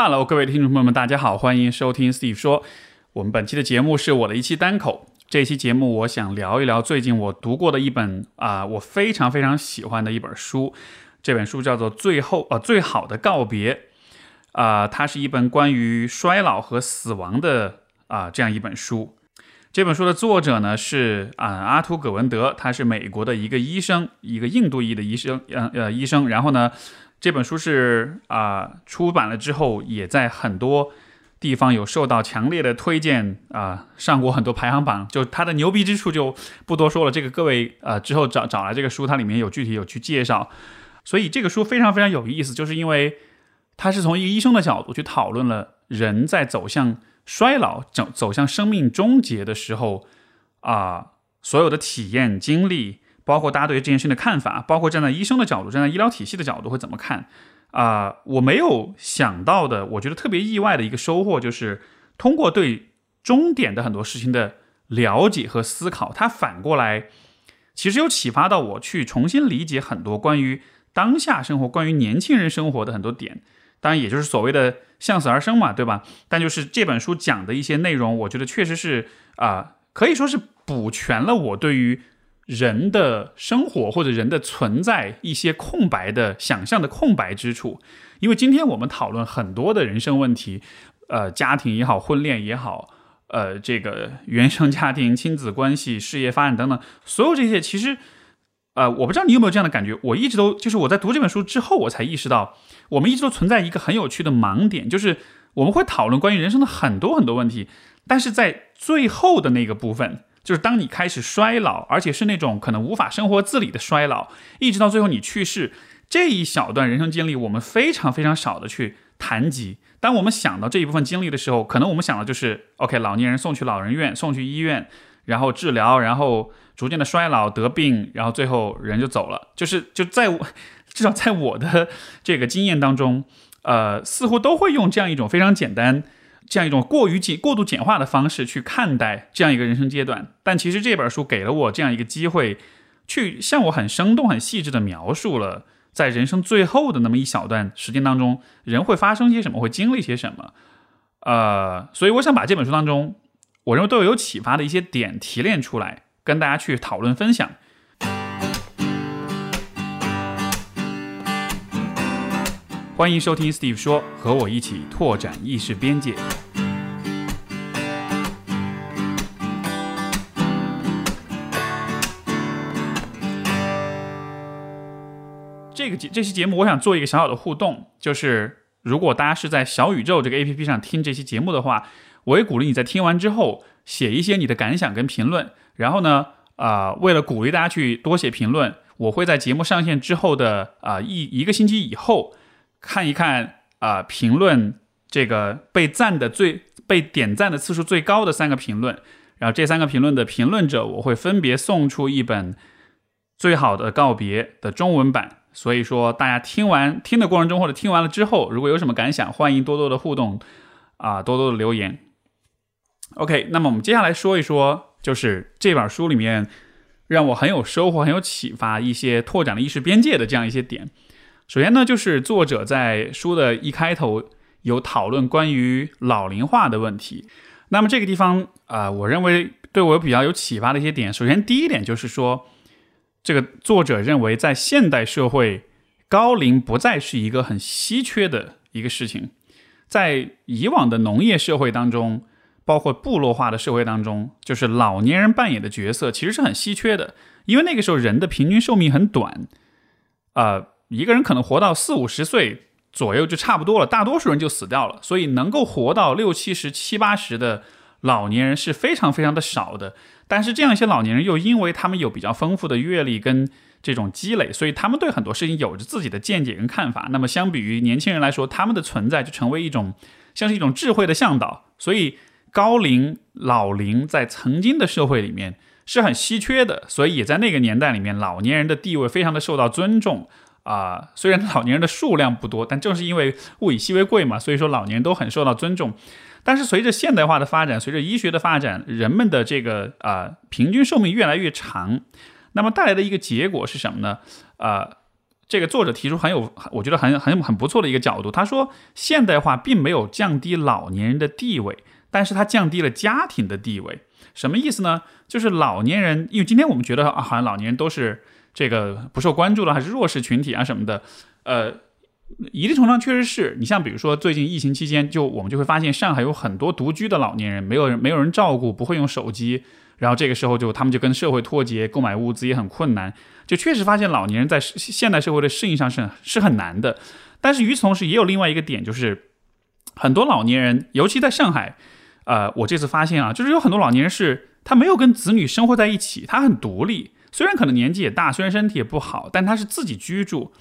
Hello，各位听众朋友们，大家好，欢迎收听 Steve 说。我们本期的节目是我的一期单口。这期节目我想聊一聊最近我读过的一本啊，我非常非常喜欢的一本书。这本书叫做《最后呃最好的告别》啊，它是一本关于衰老和死亡的啊这样一本书。这本书的作者呢是啊阿图葛文德，他是美国的一个医生，一个印度裔的医生，呃呃医生。然后呢。这本书是啊，出版了之后也在很多地方有受到强烈的推荐啊，上过很多排行榜。就它的牛逼之处就不多说了，这个各位呃之后找找来这个书，它里面有具体有去介绍。所以这个书非常非常有意思，就是因为它是从一个医生的角度去讨论了人在走向衰老、走走向生命终结的时候啊，所有的体验经历。包括大家对于这件事情的看法，包括站在医生的角度，站在医疗体系的角度会怎么看？啊，我没有想到的，我觉得特别意外的一个收获，就是通过对终点的很多事情的了解和思考，它反过来其实有启发到我去重新理解很多关于当下生活、关于年轻人生活的很多点。当然，也就是所谓的向死而生嘛，对吧？但就是这本书讲的一些内容，我觉得确实是啊，可以说是补全了我对于。人的生活或者人的存在一些空白的想象的空白之处，因为今天我们讨论很多的人生问题，呃，家庭也好，婚恋也好，呃，这个原生家庭、亲子关系、事业发展等等，所有这些其实，呃，我不知道你有没有这样的感觉，我一直都就是我在读这本书之后，我才意识到，我们一直都存在一个很有趣的盲点，就是我们会讨论关于人生的很多很多问题，但是在最后的那个部分。就是当你开始衰老，而且是那种可能无法生活自理的衰老，一直到最后你去世这一小段人生经历，我们非常非常少的去谈及。当我们想到这一部分经历的时候，可能我们想的就是 OK，老年人送去老人院，送去医院，然后治疗，然后逐渐的衰老得病，然后最后人就走了。就是就在我至少在我的这个经验当中，呃，似乎都会用这样一种非常简单。这样一种过于简、过度简化的方式去看待这样一个人生阶段，但其实这本书给了我这样一个机会，去向我很生动、很细致的描述了在人生最后的那么一小段时间当中，人会发生些什么，会经历些什么。呃，所以我想把这本书当中我认为对我有启发的一些点提炼出来，跟大家去讨论分享。欢迎收听 Steve 说，和我一起拓展意识边界。这个节这期节目，我想做一个小小的互动，就是如果大家是在小宇宙这个 APP 上听这期节目的话，我也鼓励你在听完之后写一些你的感想跟评论。然后呢，啊，为了鼓励大家去多写评论，我会在节目上线之后的啊一一个星期以后。看一看啊，评论这个被赞的最被点赞的次数最高的三个评论，然后这三个评论的评论者，我会分别送出一本《最好的告别》的中文版。所以说，大家听完听的过程中，或者听完了之后，如果有什么感想，欢迎多多的互动啊，多多的留言。OK，那么我们接下来说一说，就是这本书里面让我很有收获、很有启发、一些拓展了意识边界的这样一些点。首先呢，就是作者在书的一开头有讨论关于老龄化的问题。那么这个地方啊，我认为对我比较有启发的一些点。首先，第一点就是说，这个作者认为在现代社会，高龄不再是一个很稀缺的一个事情。在以往的农业社会当中，包括部落化的社会当中，就是老年人扮演的角色其实是很稀缺的，因为那个时候人的平均寿命很短，啊。一个人可能活到四五十岁左右就差不多了，大多数人就死掉了。所以能够活到六七十、七八十的老年人是非常非常的少的。但是这样一些老年人又因为他们有比较丰富的阅历跟这种积累，所以他们对很多事情有着自己的见解跟看法。那么相比于年轻人来说，他们的存在就成为一种像是一种智慧的向导。所以高龄老龄在曾经的社会里面是很稀缺的，所以也在那个年代里面，老年人的地位非常的受到尊重。啊，虽然老年人的数量不多，但正是因为物以稀为贵嘛，所以说老年人都很受到尊重。但是随着现代化的发展，随着医学的发展，人们的这个啊平均寿命越来越长，那么带来的一个结果是什么呢？啊，这个作者提出很有，我觉得很很很不错的一个角度。他说，现代化并没有降低老年人的地位，但是它降低了家庭的地位。什么意思呢？就是老年人，因为今天我们觉得啊，好像老年人都是这个不受关注了，还是弱势群体啊什么的。呃，一定程度上确实是你像比如说最近疫情期间，就我们就会发现上海有很多独居的老年人，没有人没有人照顾，不会用手机。然后这个时候就他们就跟社会脱节，购买物资也很困难，就确实发现老年人在现代社会的适应上是是很难的。但是与此同时，也有另外一个点，就是很多老年人，尤其在上海，呃，我这次发现啊，就是有很多老年人是他没有跟子女生活在一起，他很独立，虽然可能年纪也大，虽然身体也不好，但他是自己居住。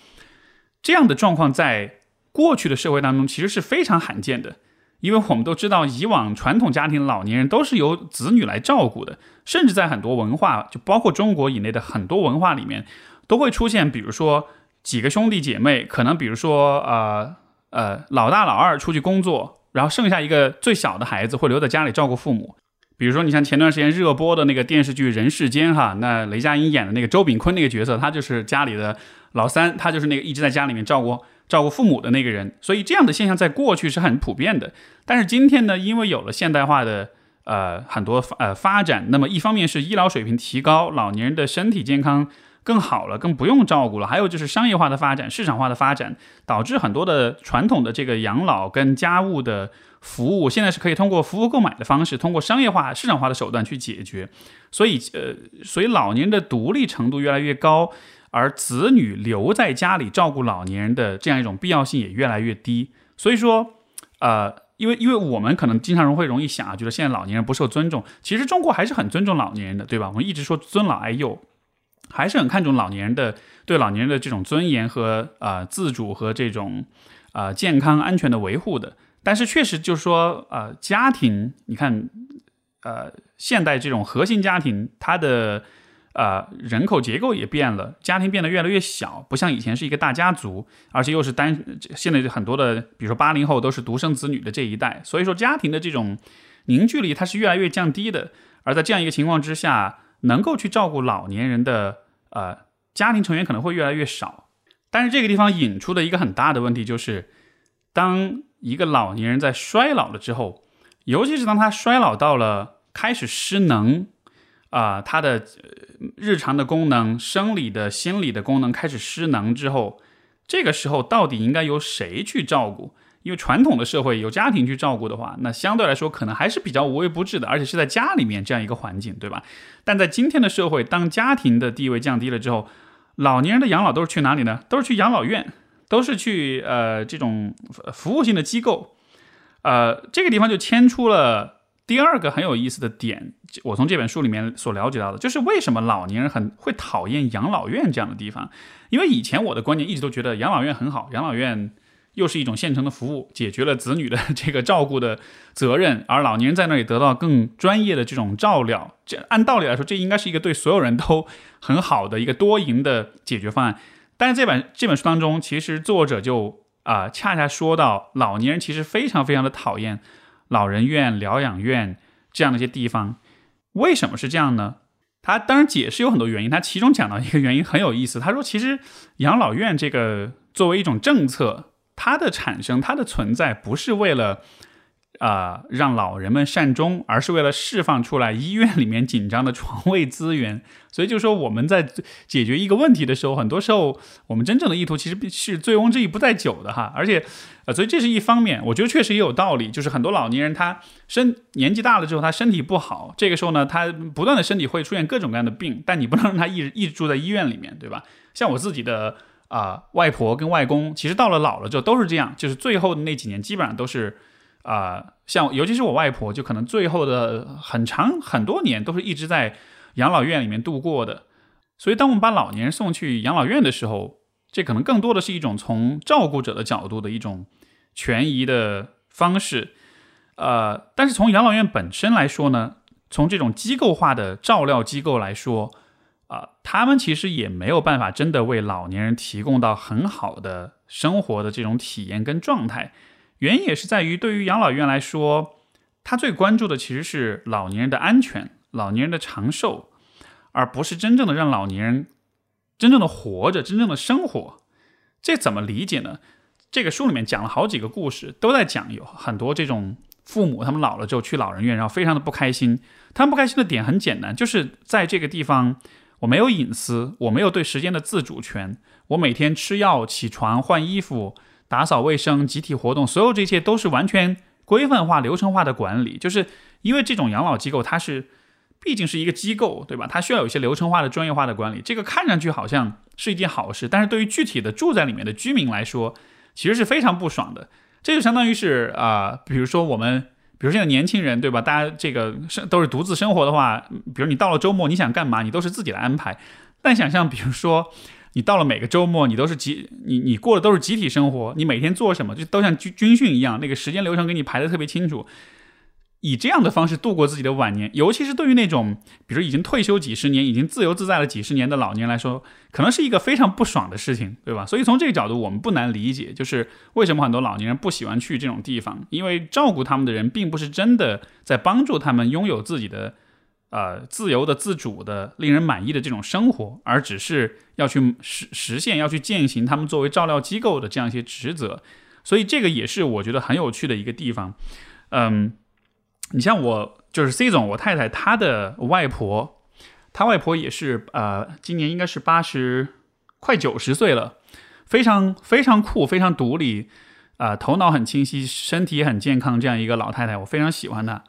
这样的状况在过去的社会当中其实是非常罕见的。因为我们都知道，以往传统家庭老年人都是由子女来照顾的，甚至在很多文化，就包括中国以内的很多文化里面，都会出现，比如说几个兄弟姐妹，可能比如说呃呃老大老二出去工作，然后剩下一个最小的孩子会留在家里照顾父母。比如说你像前段时间热播的那个电视剧《人世间》哈，那雷佳音演的那个周秉昆那个角色，他就是家里的老三，他就是那个一直在家里面照顾。照顾父母的那个人，所以这样的现象在过去是很普遍的。但是今天呢，因为有了现代化的呃很多呃发展，那么一方面是医疗水平提高，老年人的身体健康更好了，更不用照顾了；还有就是商业化的发展、市场化的发展，导致很多的传统的这个养老跟家务的服务，现在是可以通过服务购买的方式，通过商业化、市场化的手段去解决。所以呃，所以老年人的独立程度越来越高。而子女留在家里照顾老年人的这样一种必要性也越来越低，所以说，呃，因为因为我们可能经常会容易想啊，觉得现在老年人不受尊重，其实中国还是很尊重老年人的，对吧？我们一直说尊老爱幼，还是很看重老年人的对老年人的这种尊严和啊自主和这种啊健康安全的维护的。但是确实就是说，呃，家庭，你看，呃，现代这种核心家庭，它的。呃，人口结构也变了，家庭变得越来越小，不像以前是一个大家族，而且又是单。现在很多的，比如说八零后都是独生子女的这一代，所以说家庭的这种凝聚力它是越来越降低的。而在这样一个情况之下，能够去照顾老年人的呃家庭成员可能会越来越少。但是这个地方引出的一个很大的问题就是，当一个老年人在衰老了之后，尤其是当他衰老到了开始失能。啊，他的日常的功能、生理的、心理的功能开始失能之后，这个时候到底应该由谁去照顾？因为传统的社会由家庭去照顾的话，那相对来说可能还是比较无微不至的，而且是在家里面这样一个环境，对吧？但在今天的社会，当家庭的地位降低了之后，老年人的养老都是去哪里呢？都是去养老院，都是去呃这种服务性的机构，呃，这个地方就牵出了。第二个很有意思的点，我从这本书里面所了解到的，就是为什么老年人很会讨厌养老院这样的地方。因为以前我的观念一直都觉得养老院很好，养老院又是一种现成的服务，解决了子女的这个照顾的责任，而老年人在那里得到更专业的这种照料。这按道理来说，这应该是一个对所有人都很好的一个多赢的解决方案。但是这本这本书当中，其实作者就啊恰恰说到，老年人其实非常非常的讨厌。老人院、疗养院这样的一些地方，为什么是这样呢？他当然解释有很多原因，他其中讲到一个原因很有意思。他说，其实养老院这个作为一种政策，它的产生、它的存在，不是为了。啊，让老人们善终，而是为了释放出来医院里面紧张的床位资源。所以就说我们在解决一个问题的时候，很多时候我们真正的意图其实是醉翁之意不在酒的哈。而且，呃，所以这是一方面，我觉得确实也有道理。就是很多老年人他身年纪大了之后，他身体不好，这个时候呢，他不断的身体会出现各种各样的病，但你不能让他一直一直住在医院里面，对吧？像我自己的啊外婆跟外公，其实到了老了之后都是这样，就是最后的那几年基本上都是。啊，像尤其是我外婆，就可能最后的很长很多年都是一直在养老院里面度过的。所以，当我们把老年人送去养老院的时候，这可能更多的是一种从照顾者的角度的一种权宜的方式。呃，但是从养老院本身来说呢，从这种机构化的照料机构来说，啊，他们其实也没有办法真的为老年人提供到很好的生活的这种体验跟状态。原因也是在于，对于养老院来说，他最关注的其实是老年人的安全、老年人的长寿，而不是真正的让老年人真正的活着、真正的生活。这怎么理解呢？这个书里面讲了好几个故事，都在讲有很多这种父母，他们老了之后去老人院，然后非常的不开心。他们不开心的点很简单，就是在这个地方我没有隐私，我没有对时间的自主权，我每天吃药、起床、换衣服、打扫卫生、集体活动，所有这些都是完全规范化、流程化的管理。就是因为这种养老机构，它是。毕竟是一个机构，对吧？它需要有一些流程化的、专业化的管理。这个看上去好像是一件好事，但是对于具体的住在里面的居民来说，其实是非常不爽的。这就相当于是啊，比如说我们，比如现在年轻人，对吧？大家这个生都是独自生活的话，比如你到了周末你想干嘛，你都是自己来安排。但想象，比如说你到了每个周末，你都是集你你过的都是集体生活，你每天做什么就都像军军训一样，那个时间流程给你排的特别清楚。以这样的方式度过自己的晚年，尤其是对于那种比如已经退休几十年、已经自由自在了几十年的老年来说，可能是一个非常不爽的事情，对吧？所以从这个角度，我们不难理解，就是为什么很多老年人不喜欢去这种地方，因为照顾他们的人并不是真的在帮助他们拥有自己的呃自由的、自主的、令人满意的这种生活，而只是要去实实现、要去践行他们作为照料机构的这样一些职责。所以这个也是我觉得很有趣的一个地方，嗯。你像我就是 C 总，我太太她的外婆，她外婆也是呃，今年应该是八十快九十岁了，非常非常酷，非常独立，啊，头脑很清晰，身体也很健康，这样一个老太太，我非常喜欢她，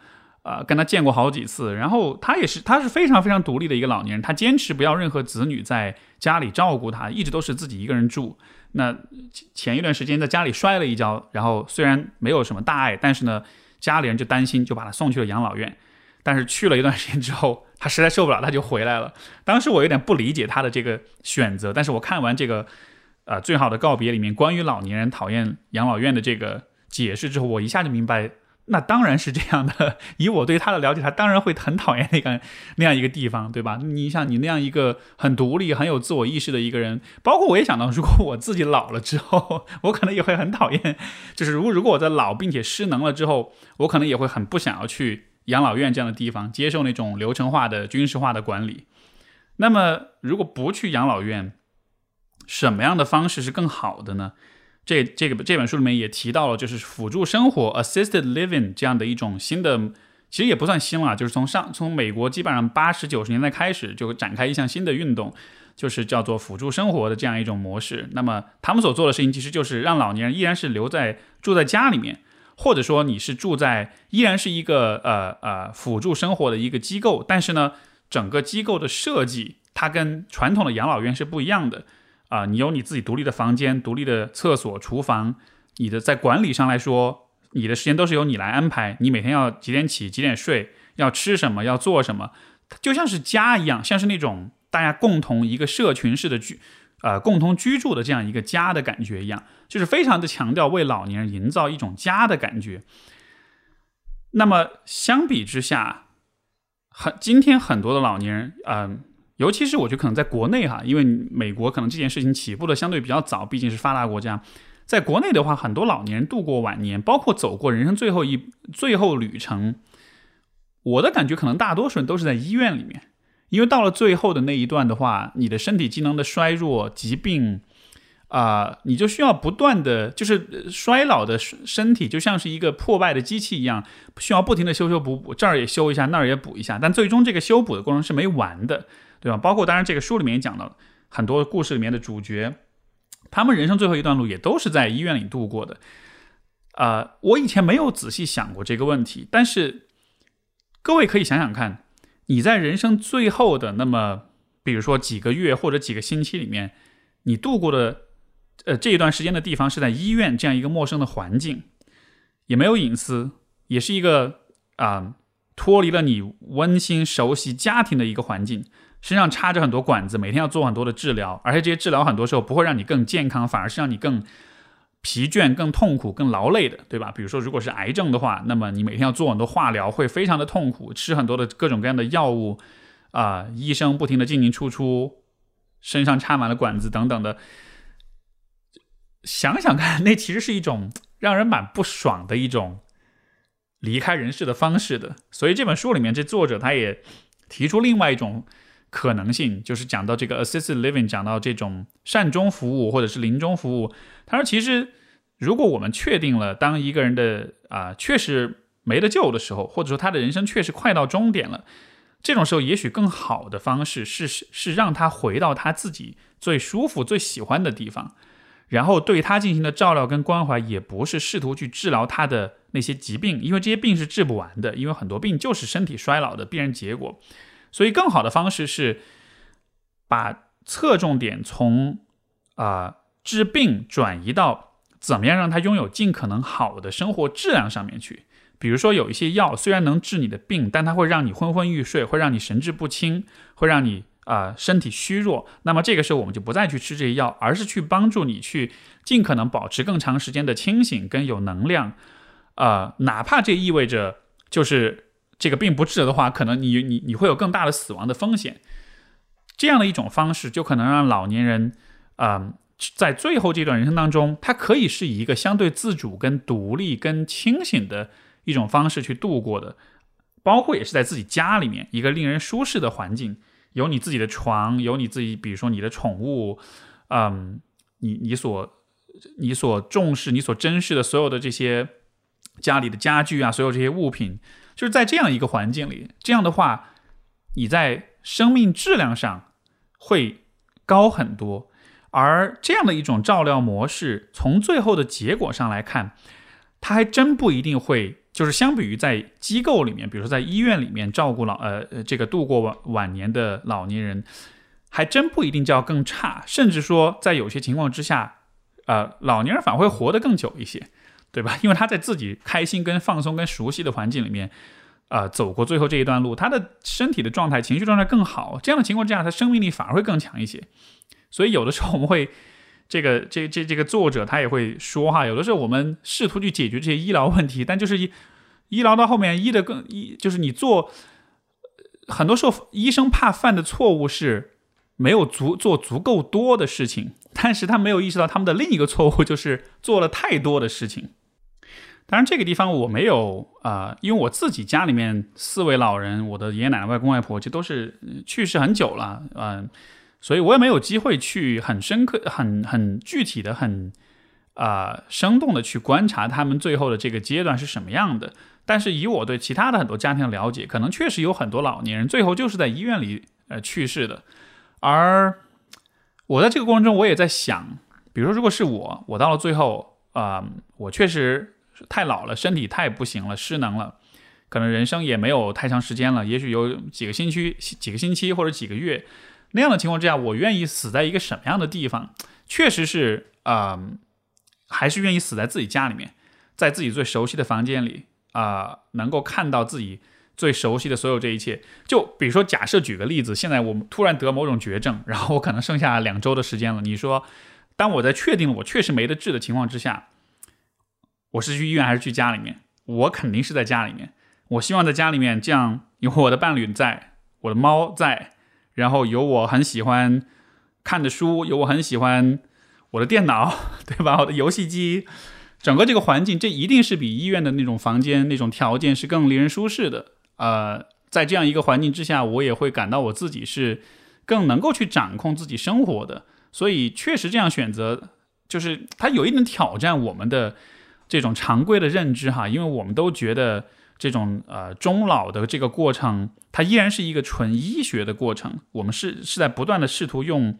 啊，跟他见过好几次，然后他也是，他是非常非常独立的一个老年人，他坚持不要任何子女在家里照顾他，一直都是自己一个人住。那前一段时间在家里摔了一跤，然后虽然没有什么大碍，但是呢。家里人就担心，就把他送去了养老院。但是去了一段时间之后，他实在受不了，他就回来了。当时我有点不理解他的这个选择，但是我看完这个，呃，《最好的告别》里面关于老年人讨厌养老院的这个解释之后，我一下就明白。那当然是这样的。以我对他的了解，他当然会很讨厌那个那样一个地方，对吧？你像你那样一个很独立、很有自我意识的一个人，包括我也想到，如果我自己老了之后，我可能也会很讨厌。就是如果如果我在老并且失能了之后，我可能也会很不想要去养老院这样的地方，接受那种流程化的、军事化的管理。那么，如果不去养老院，什么样的方式是更好的呢？这这个这本书里面也提到了，就是辅助生活 （assisted living） 这样的一种新的，其实也不算新了，就是从上从美国基本上八十九十年代开始就展开一项新的运动，就是叫做辅助生活的这样一种模式。那么他们所做的事情，其实就是让老年人依然是留在住在家里面，或者说你是住在依然是一个呃呃辅助生活的一个机构，但是呢，整个机构的设计它跟传统的养老院是不一样的。啊，你有你自己独立的房间、独立的厕所、厨房，你的在管理上来说，你的时间都是由你来安排。你每天要几点起、几点睡，要吃什么、要做什么，就像是家一样，像是那种大家共同一个社群式的居，呃，共同居住的这样一个家的感觉一样，就是非常的强调为老年人营造一种家的感觉。那么相比之下，很今天很多的老年人，嗯。尤其是我觉得可能在国内哈，因为美国可能这件事情起步的相对比较早，毕竟是发达国家。在国内的话，很多老年人度过晚年，包括走过人生最后一最后旅程，我的感觉可能大多数人都是在医院里面，因为到了最后的那一段的话，你的身体机能的衰弱、疾病啊，你就需要不断的，就是衰老的身体就像是一个破败的机器一样，需要不停的修修补补，这儿也修一下，那儿也补一下，但最终这个修补的过程是没完的。对吧？包括当然，这个书里面也讲到了很多故事里面的主角，他们人生最后一段路也都是在医院里度过的。啊，我以前没有仔细想过这个问题，但是各位可以想想看，你在人生最后的那么，比如说几个月或者几个星期里面，你度过的呃这一段时间的地方是在医院这样一个陌生的环境，也没有隐私，也是一个啊脱离了你温馨熟悉家庭的一个环境。身上插着很多管子，每天要做很多的治疗，而且这些治疗很多时候不会让你更健康，反而是让你更疲倦、更痛苦、更劳累的，对吧？比如说，如果是癌症的话，那么你每天要做很多化疗，会非常的痛苦，吃很多的各种各样的药物，啊，医生不停的进进出出，身上插满了管子等等的。想想看，那其实是一种让人蛮不爽的一种离开人世的方式的。所以这本书里面，这作者他也提出另外一种。可能性，就是讲到这个 assisted living，讲到这种善终服务或者是临终服务。他说，其实如果我们确定了，当一个人的啊确实没得救的时候，或者说他的人生确实快到终点了，这种时候，也许更好的方式是是让他回到他自己最舒服、最喜欢的地方，然后对他进行的照料跟关怀，也不是试图去治疗他的那些疾病，因为这些病是治不完的，因为很多病就是身体衰老的必然结果。所以，更好的方式是把侧重点从啊治病转移到怎么样让他拥有尽可能好的生活质量上面去。比如说，有一些药虽然能治你的病，但它会让你昏昏欲睡，会让你神志不清，会让你啊身体虚弱。那么这个时候，我们就不再去吃这些药，而是去帮助你去尽可能保持更长时间的清醒跟有能量。啊，哪怕这意味着就是。这个病不治的话，可能你你你会有更大的死亡的风险。这样的一种方式，就可能让老年人，啊，在最后这段人生当中，他可以是以一个相对自主、跟独立、跟清醒的一种方式去度过的。包括也是在自己家里面一个令人舒适的环境，有你自己的床，有你自己，比如说你的宠物，嗯，你你所你所重视、你所珍视的所有的这些家里的家具啊，所有这些物品。就是在这样一个环境里，这样的话，你在生命质量上会高很多。而这样的一种照料模式，从最后的结果上来看，它还真不一定会，就是相比于在机构里面，比如说在医院里面照顾老呃这个度过晚晚年的老年人，还真不一定就要更差。甚至说，在有些情况之下，呃，老年人反而会活得更久一些。对吧？因为他在自己开心、跟放松、跟熟悉的环境里面，呃，走过最后这一段路，他的身体的状态、情绪状态更好。这样的情况之下，他生命力反而会更强一些。所以有的时候我们会，这个、这、这、这个作者他也会说哈，有的时候我们试图去解决这些医疗问题，但就是医医疗到后面医的更医，就是你做很多时候医生怕犯的错误是没有足做足够多的事情，但是他没有意识到他们的另一个错误就是做了太多的事情。当然，这个地方我没有啊，因为我自己家里面四位老人，我的爷爷奶奶、外公外婆，这都是去世很久了，嗯，所以我也没有机会去很深刻、很很具体的、很啊生动的去观察他们最后的这个阶段是什么样的。但是以我对其他的很多家庭的了解，可能确实有很多老年人最后就是在医院里呃去世的。而我在这个过程中，我也在想，比如说，如果是我，我到了最后啊，我确实。太老了，身体太不行了，失能了，可能人生也没有太长时间了，也许有几个星期、几个星期或者几个月那样的情况之下，我愿意死在一个什么样的地方？确实是啊，还是愿意死在自己家里面，在自己最熟悉的房间里啊，能够看到自己最熟悉的所有这一切。就比如说，假设举个例子，现在我突然得某种绝症，然后我可能剩下两周的时间了。你说，当我在确定我确实没得治的情况之下。我是去医院还是去家里面？我肯定是在家里面。我希望在家里面，这样有我的伴侣在，我的猫在，然后有我很喜欢看的书，有我很喜欢我的电脑，对吧？我的游戏机，整个这个环境，这一定是比医院的那种房间那种条件是更令人舒适的。呃，在这样一个环境之下，我也会感到我自己是更能够去掌控自己生活的。所以，确实这样选择，就是它有一点挑战我们的。这种常规的认知哈，因为我们都觉得这种呃终老的这个过程，它依然是一个纯医学的过程。我们是是在不断的试图用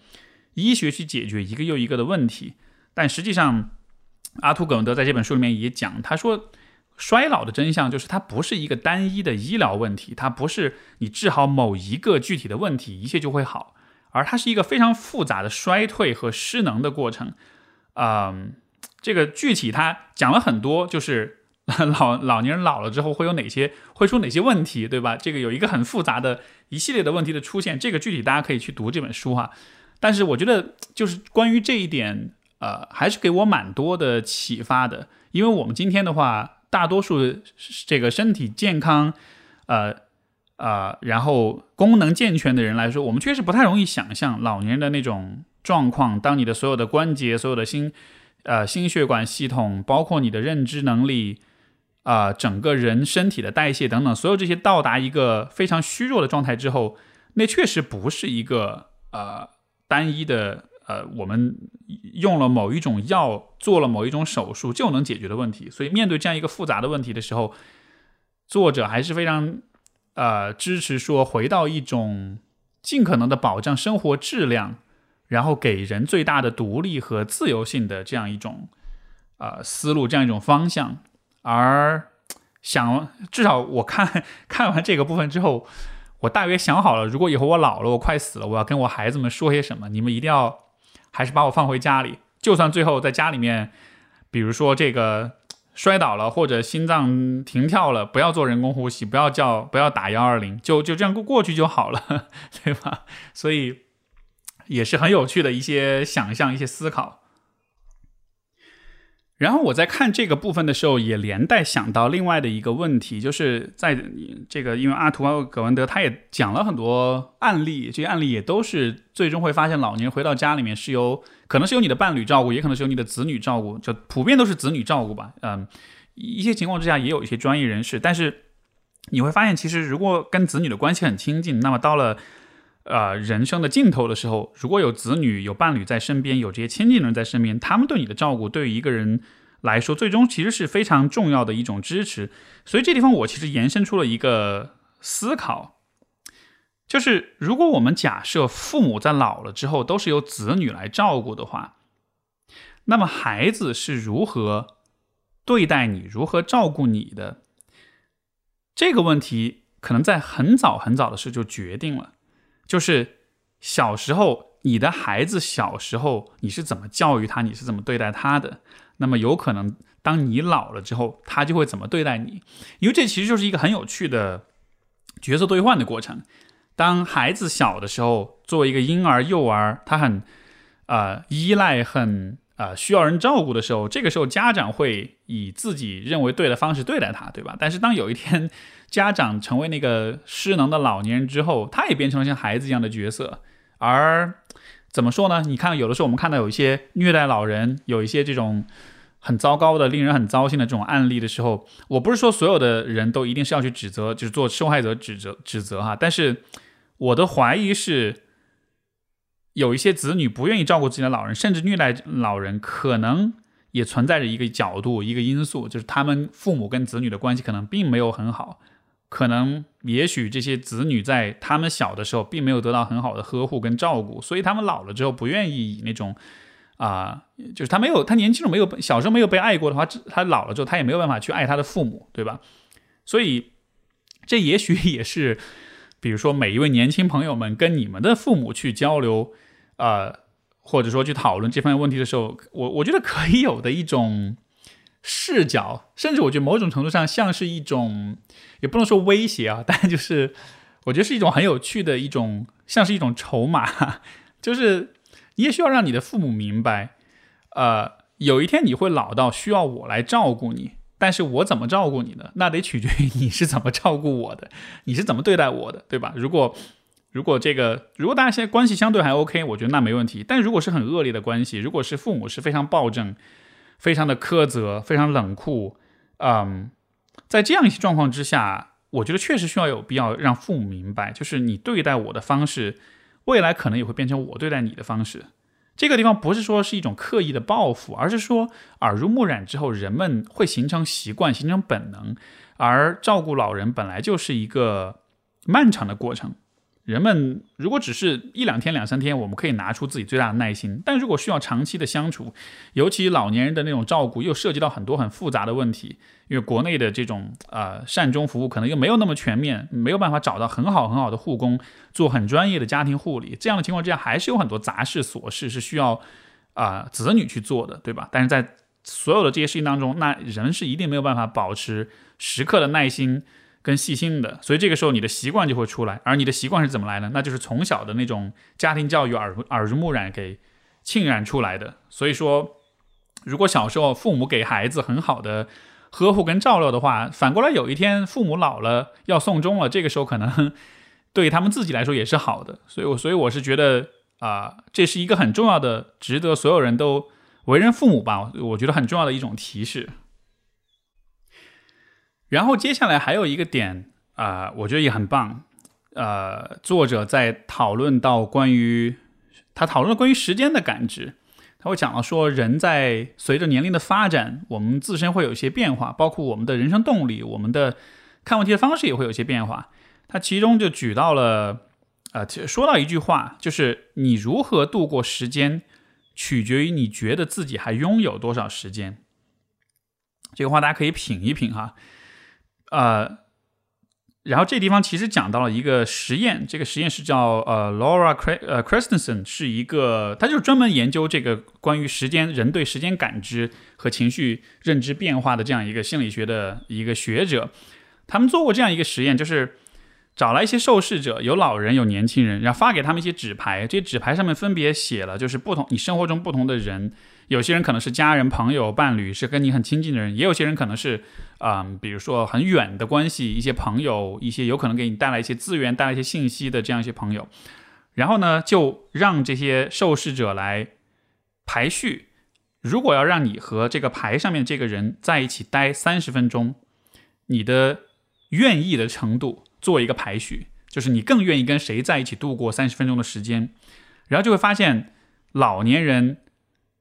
医学去解决一个又一个的问题。但实际上，阿图·葛文德在这本书里面也讲，他说衰老的真相就是它不是一个单一的医疗问题，它不是你治好某一个具体的问题，一切就会好，而它是一个非常复杂的衰退和失能的过程。嗯。这个具体他讲了很多，就是 老老年人老了之后会有哪些会出哪些问题，对吧？这个有一个很复杂的一系列的问题的出现，这个具体大家可以去读这本书哈。但是我觉得就是关于这一点，呃，还是给我蛮多的启发的。因为我们今天的话，大多数这个身体健康，呃呃，然后功能健全的人来说，我们确实不太容易想象老年人的那种状况。当你的所有的关节、所有的心。呃，心血管系统，包括你的认知能力，啊，整个人身体的代谢等等，所有这些到达一个非常虚弱的状态之后，那确实不是一个呃单一的呃我们用了某一种药做了某一种手术就能解决的问题。所以面对这样一个复杂的问题的时候，作者还是非常呃支持说回到一种尽可能的保障生活质量，然后给人最大的独立和自由性的这样一种呃思路，这样一种方向。而想至少我看 看完这个部分之后。我大约想好了，如果以后我老了，我快死了，我要跟我孩子们说些什么？你们一定要还是把我放回家里，就算最后在家里面，比如说这个摔倒了或者心脏停跳了，不要做人工呼吸，不要叫，不要打幺二零，就就这样过过去就好了，对吧？所以也是很有趣的一些想象，一些思考。然后我在看这个部分的时候，也连带想到另外的一个问题，就是在这个，因为阿图·葛文德他也讲了很多案例，这些案例也都是最终会发现，老年人回到家里面是由可能是由你的伴侣照顾，也可能是由你的子女照顾，就普遍都是子女照顾吧。嗯，一些情况之下也有一些专业人士，但是你会发现，其实如果跟子女的关系很亲近，那么到了呃人生的尽头的时候，如果有子女、有伴侣在身边，有这些亲近的人在身边，他们对你的照顾，对于一个人。来说，最终其实是非常重要的一种支持。所以这地方我其实延伸出了一个思考，就是如果我们假设父母在老了之后都是由子女来照顾的话，那么孩子是如何对待你、如何照顾你的？这个问题可能在很早很早的时候就决定了，就是小时候你的孩子小时候你是怎么教育他，你是怎么对待他的。那么有可能，当你老了之后，他就会怎么对待你？因为这其实就是一个很有趣的角色兑换的过程。当孩子小的时候，作为一个婴儿、幼儿，他很呃依赖、很呃需要人照顾的时候，这个时候家长会以自己认为对的方式对待他，对吧？但是当有一天家长成为那个失能的老年人之后，他也变成了像孩子一样的角色。而怎么说呢？你看，有的时候我们看到有一些虐待老人，有一些这种很糟糕的、令人很糟心的这种案例的时候，我不是说所有的人都一定是要去指责，就是做受害者指责指责哈。但是我的怀疑是，有一些子女不愿意照顾自己的老人，甚至虐待老人，可能也存在着一个角度、一个因素，就是他们父母跟子女的关系可能并没有很好。可能也许这些子女在他们小的时候并没有得到很好的呵护跟照顾，所以他们老了之后不愿意以那种啊，就是他没有他年轻时候没有小时候没有被爱过的话，他老了之后他也没有办法去爱他的父母，对吧？所以这也许也是，比如说每一位年轻朋友们跟你们的父母去交流，呃，或者说去讨论这方面问题的时候，我我觉得可以有的一种。视角，甚至我觉得某种程度上像是一种，也不能说威胁啊，但就是我觉得是一种很有趣的一种，像是一种筹码，就是你也需要让你的父母明白，呃，有一天你会老到需要我来照顾你，但是我怎么照顾你呢？那得取决于你是怎么照顾我的，你是怎么对待我的，对吧？如果如果这个如果大家现在关系相对还 OK，我觉得那没问题。但如果是很恶劣的关系，如果是父母是非常暴政。非常的苛责，非常冷酷，嗯，在这样一些状况之下，我觉得确实需要有必要让父母明白，就是你对待我的方式，未来可能也会变成我对待你的方式。这个地方不是说是一种刻意的报复，而是说耳濡目染之后，人们会形成习惯，形成本能，而照顾老人本来就是一个漫长的过程。人们如果只是一两天、两三天，我们可以拿出自己最大的耐心；但如果需要长期的相处，尤其老年人的那种照顾，又涉及到很多很复杂的问题，因为国内的这种呃善终服务可能又没有那么全面，没有办法找到很好很好的护工做很专业的家庭护理。这样的情况之下，还是有很多杂事琐事是需要啊子女去做的，对吧？但是在所有的这些事情当中，那人是一定没有办法保持时刻的耐心。跟细心的，所以这个时候你的习惯就会出来，而你的习惯是怎么来呢？那就是从小的那种家庭教育耳耳濡目染给浸染出来的。所以说，如果小时候父母给孩子很好的呵护跟照料的话，反过来有一天父母老了要送终了，这个时候可能 对他们自己来说也是好的。所以，我所以我是觉得啊，这是一个很重要的，值得所有人都为人父母吧，我觉得很重要的一种提示。然后接下来还有一个点啊，我觉得也很棒呃，作者在讨论到关于他讨论了关于时间的感知，他会讲到说，人在随着年龄的发展，我们自身会有一些变化，包括我们的人生动力，我们的看问题的方式也会有一些变化。他其中就举到了，呃，说到一句话，就是你如何度过时间，取决于你觉得自己还拥有多少时间。这个话大家可以品一品哈，呃。然后这地方其实讲到了一个实验，这个实验是叫呃 Laura 呃 Christensen 是一个，他就是专门研究这个关于时间人对时间感知和情绪认知变化的这样一个心理学的一个学者。他们做过这样一个实验，就是找来一些受试者，有老人有年轻人，然后发给他们一些纸牌，这些纸牌上面分别写了就是不同你生活中不同的人。有些人可能是家人、朋友、伴侣，是跟你很亲近的人；也有些人可能是，嗯，比如说很远的关系，一些朋友，一些有可能给你带来一些资源、带来一些信息的这样一些朋友。然后呢，就让这些受试者来排序。如果要让你和这个牌上面这个人在一起待三十分钟，你的愿意的程度做一个排序，就是你更愿意跟谁在一起度过三十分钟的时间。然后就会发现，老年人。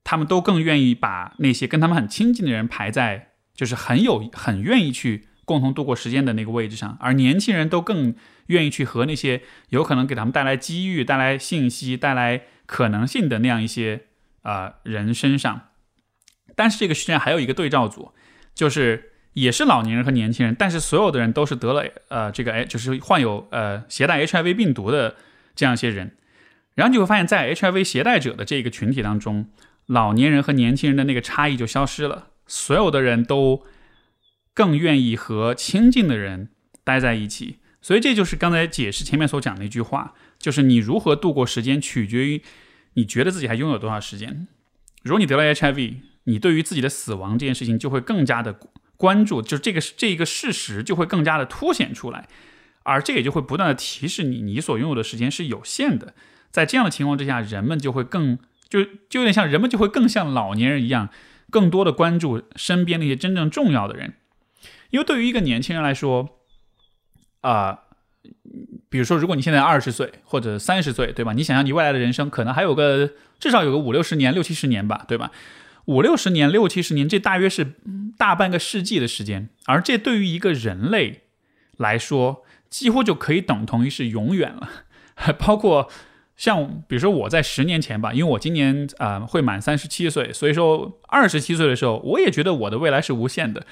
他们都更愿意把那些跟他们很亲近的人排在，就是很有很愿意去共同度过时间的那个位置上，而年轻人都更愿意去和那些有可能给他们带来机遇、带来信息、带来可能性的那样一些啊人身上。但是这个实验还有一个对照组，就是也是老年人和年轻人，但是所有的人都是得了呃这个哎就是患有呃携带 HIV 病毒的这样一些人，然后你会发现在 HIV 携带者的这个群体当中。老年人和年轻人的那个差异就消失了，所有的人都更愿意和亲近的人待在一起，所以这就是刚才解释前面所讲的一句话，就是你如何度过时间，取决于你觉得自己还拥有多少时间。如果你得了 HIV，你对于自己的死亡这件事情就会更加的关注，就是这个这个事实就会更加的凸显出来，而这也就会不断的提示你，你所拥有的时间是有限的。在这样的情况之下，人们就会更。就就有点像人们就会更像老年人一样，更多的关注身边那些真正重要的人，因为对于一个年轻人来说，啊，比如说如果你现在二十岁或者三十岁，对吧？你想象你未来的人生可能还有个至少有个五六十年、六七十年吧，对吧？五六十年、六七十年，这大约是大半个世纪的时间，而这对于一个人类来说，几乎就可以等同于是永远了，包括。像比如说我在十年前吧，因为我今年啊会满三十七岁，所以说二十七岁的时候，我也觉得我的未来是无限的。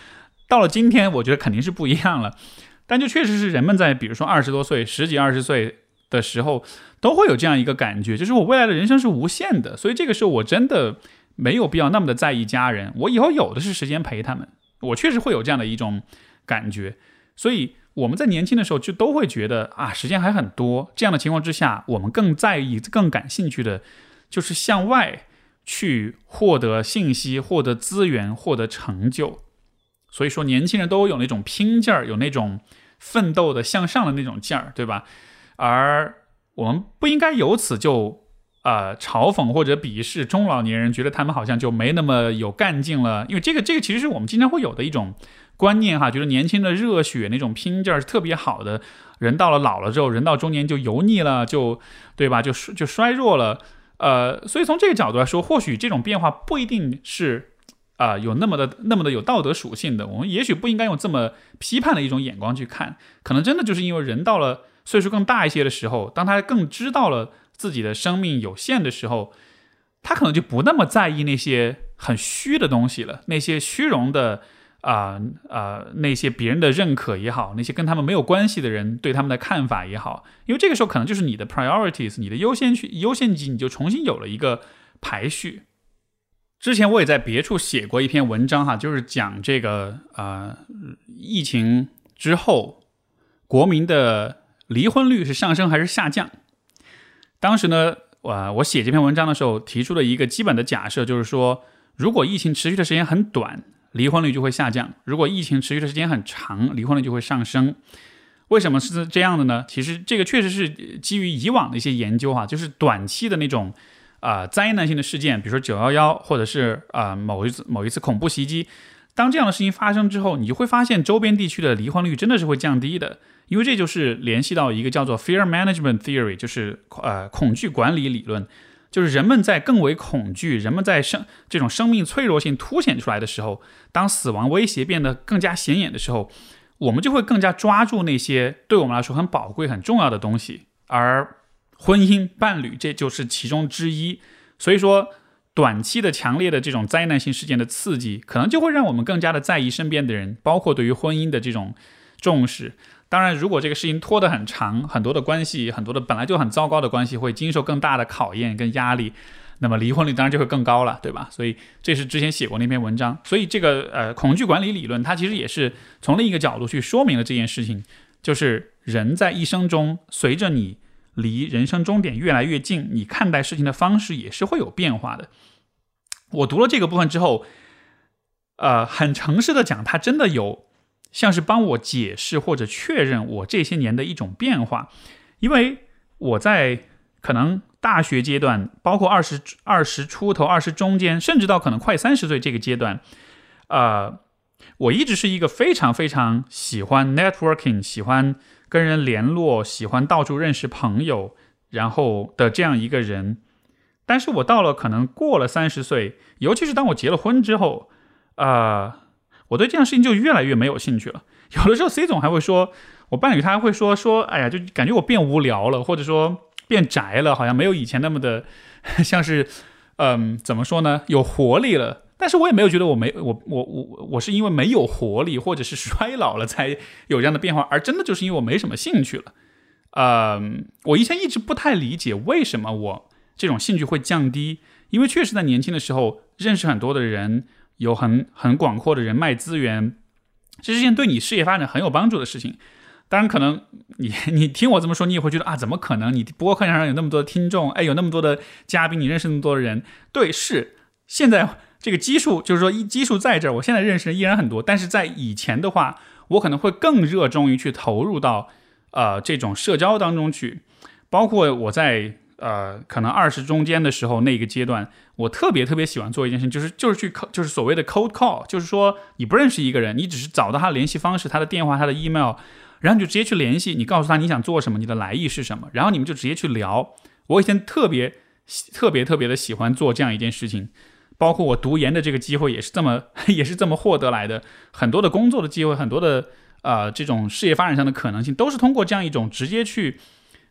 到了今天，我觉得肯定是不一样了。但就确实是人们在比如说二十多岁、十几二十岁的时候，都会有这样一个感觉，就是我未来的人生是无限的。所以这个时候我真的没有必要那么的在意家人，我以后有的是时间陪他们。我确实会有这样的一种感觉，所以。我们在年轻的时候就都会觉得啊，时间还很多。这样的情况之下，我们更在意、更感兴趣的，就是向外去获得信息、获得资源、获得成就。所以说，年轻人都有那种拼劲儿，有那种奋斗的向上的那种劲儿，对吧？而我们不应该由此就啊嘲讽或者鄙视中老年人，觉得他们好像就没那么有干劲了。因为这个，这个其实是我们经常会有的一种。观念哈，觉得年轻的热血那种拼劲儿是特别好的。人到了老了之后，人到中年就油腻了，就对吧？就就衰弱了。呃，所以从这个角度来说，或许这种变化不一定是啊有那么的那么的有道德属性的。我们也许不应该用这么批判的一种眼光去看。可能真的就是因为人到了岁数更大一些的时候，当他更知道了自己的生命有限的时候，他可能就不那么在意那些很虚的东西了，那些虚荣的。啊啊，那些别人的认可也好，那些跟他们没有关系的人对他们的看法也好，因为这个时候可能就是你的 priorities，你的优先区、优先级，你就重新有了一个排序。之前我也在别处写过一篇文章哈，就是讲这个啊，疫情之后国民的离婚率是上升还是下降？当时呢，我我写这篇文章的时候提出了一个基本的假设，就是说，如果疫情持续的时间很短。离婚率就会下降。如果疫情持续的时间很长，离婚率就会上升。为什么是这样的呢？其实这个确实是基于以往的一些研究哈，就是短期的那种啊灾难性的事件，比如说九幺幺，或者是啊某一次某一次恐怖袭击，当这样的事情发生之后，你就会发现周边地区的离婚率真的是会降低的，因为这就是联系到一个叫做 fear management theory，就是呃恐惧管理理论，就是人们在更为恐惧，人们在生这种生命脆弱性凸显出来的时候，当死亡威胁变得更加显眼的时候，我们就会更加抓住那些对我们来说很宝贵、很重要的东西，而婚姻、伴侣这就是其中之一。所以说。短期的强烈的这种灾难性事件的刺激，可能就会让我们更加的在意身边的人，包括对于婚姻的这种重视。当然，如果这个事情拖得很长，很多的关系，很多的本来就很糟糕的关系，会经受更大的考验跟压力，那么离婚率当然就会更高了，对吧？所以这是之前写过那篇文章。所以这个呃恐惧管理理论，它其实也是从另一个角度去说明了这件事情，就是人在一生中，随着你。离人生终点越来越近，你看待事情的方式也是会有变化的。我读了这个部分之后，呃，很诚实的讲，它真的有像是帮我解释或者确认我这些年的一种变化。因为我在可能大学阶段，包括二十二十出头、二十中间，甚至到可能快三十岁这个阶段，呃，我一直是一个非常非常喜欢 networking，喜欢。跟人联络，喜欢到处认识朋友，然后的这样一个人，但是我到了可能过了三十岁，尤其是当我结了婚之后，啊，我对这样事情就越来越没有兴趣了。有的时候 C 总还会说，我伴侣他还会说说，哎呀，就感觉我变无聊了，或者说变宅了，好像没有以前那么的，像是，嗯，怎么说呢，有活力了。但是我也没有觉得我没我我我我是因为没有活力或者是衰老了才有这样的变化，而真的就是因为我没什么兴趣了。嗯，我以前一直不太理解为什么我这种兴趣会降低，因为确实在年轻的时候认识很多的人，有很很广阔的人脉资源，这是件对你事业发展很有帮助的事情。当然，可能你 你听我这么说，你也会觉得啊，怎么可能？你播客上有那么多的听众，哎，有那么多的嘉宾，你认识那么多的人，对，是现在。这个基数就是说，一基数在这儿，我现在认识的依然很多。但是在以前的话，我可能会更热衷于去投入到呃这种社交当中去。包括我在呃可能二十中间的时候那个阶段，我特别特别喜欢做一件事情，就是就是去就是所谓的 cold call，就是说你不认识一个人，你只是找到他的联系方式、他的电话、他的 email，然后你就直接去联系，你告诉他你想做什么，你的来意是什么，然后你们就直接去聊。我以前特别特别特别的喜欢做这样一件事情。包括我读研的这个机会也是这么 也是这么获得来的，很多的工作的机会，很多的呃这种事业发展上的可能性，都是通过这样一种直接去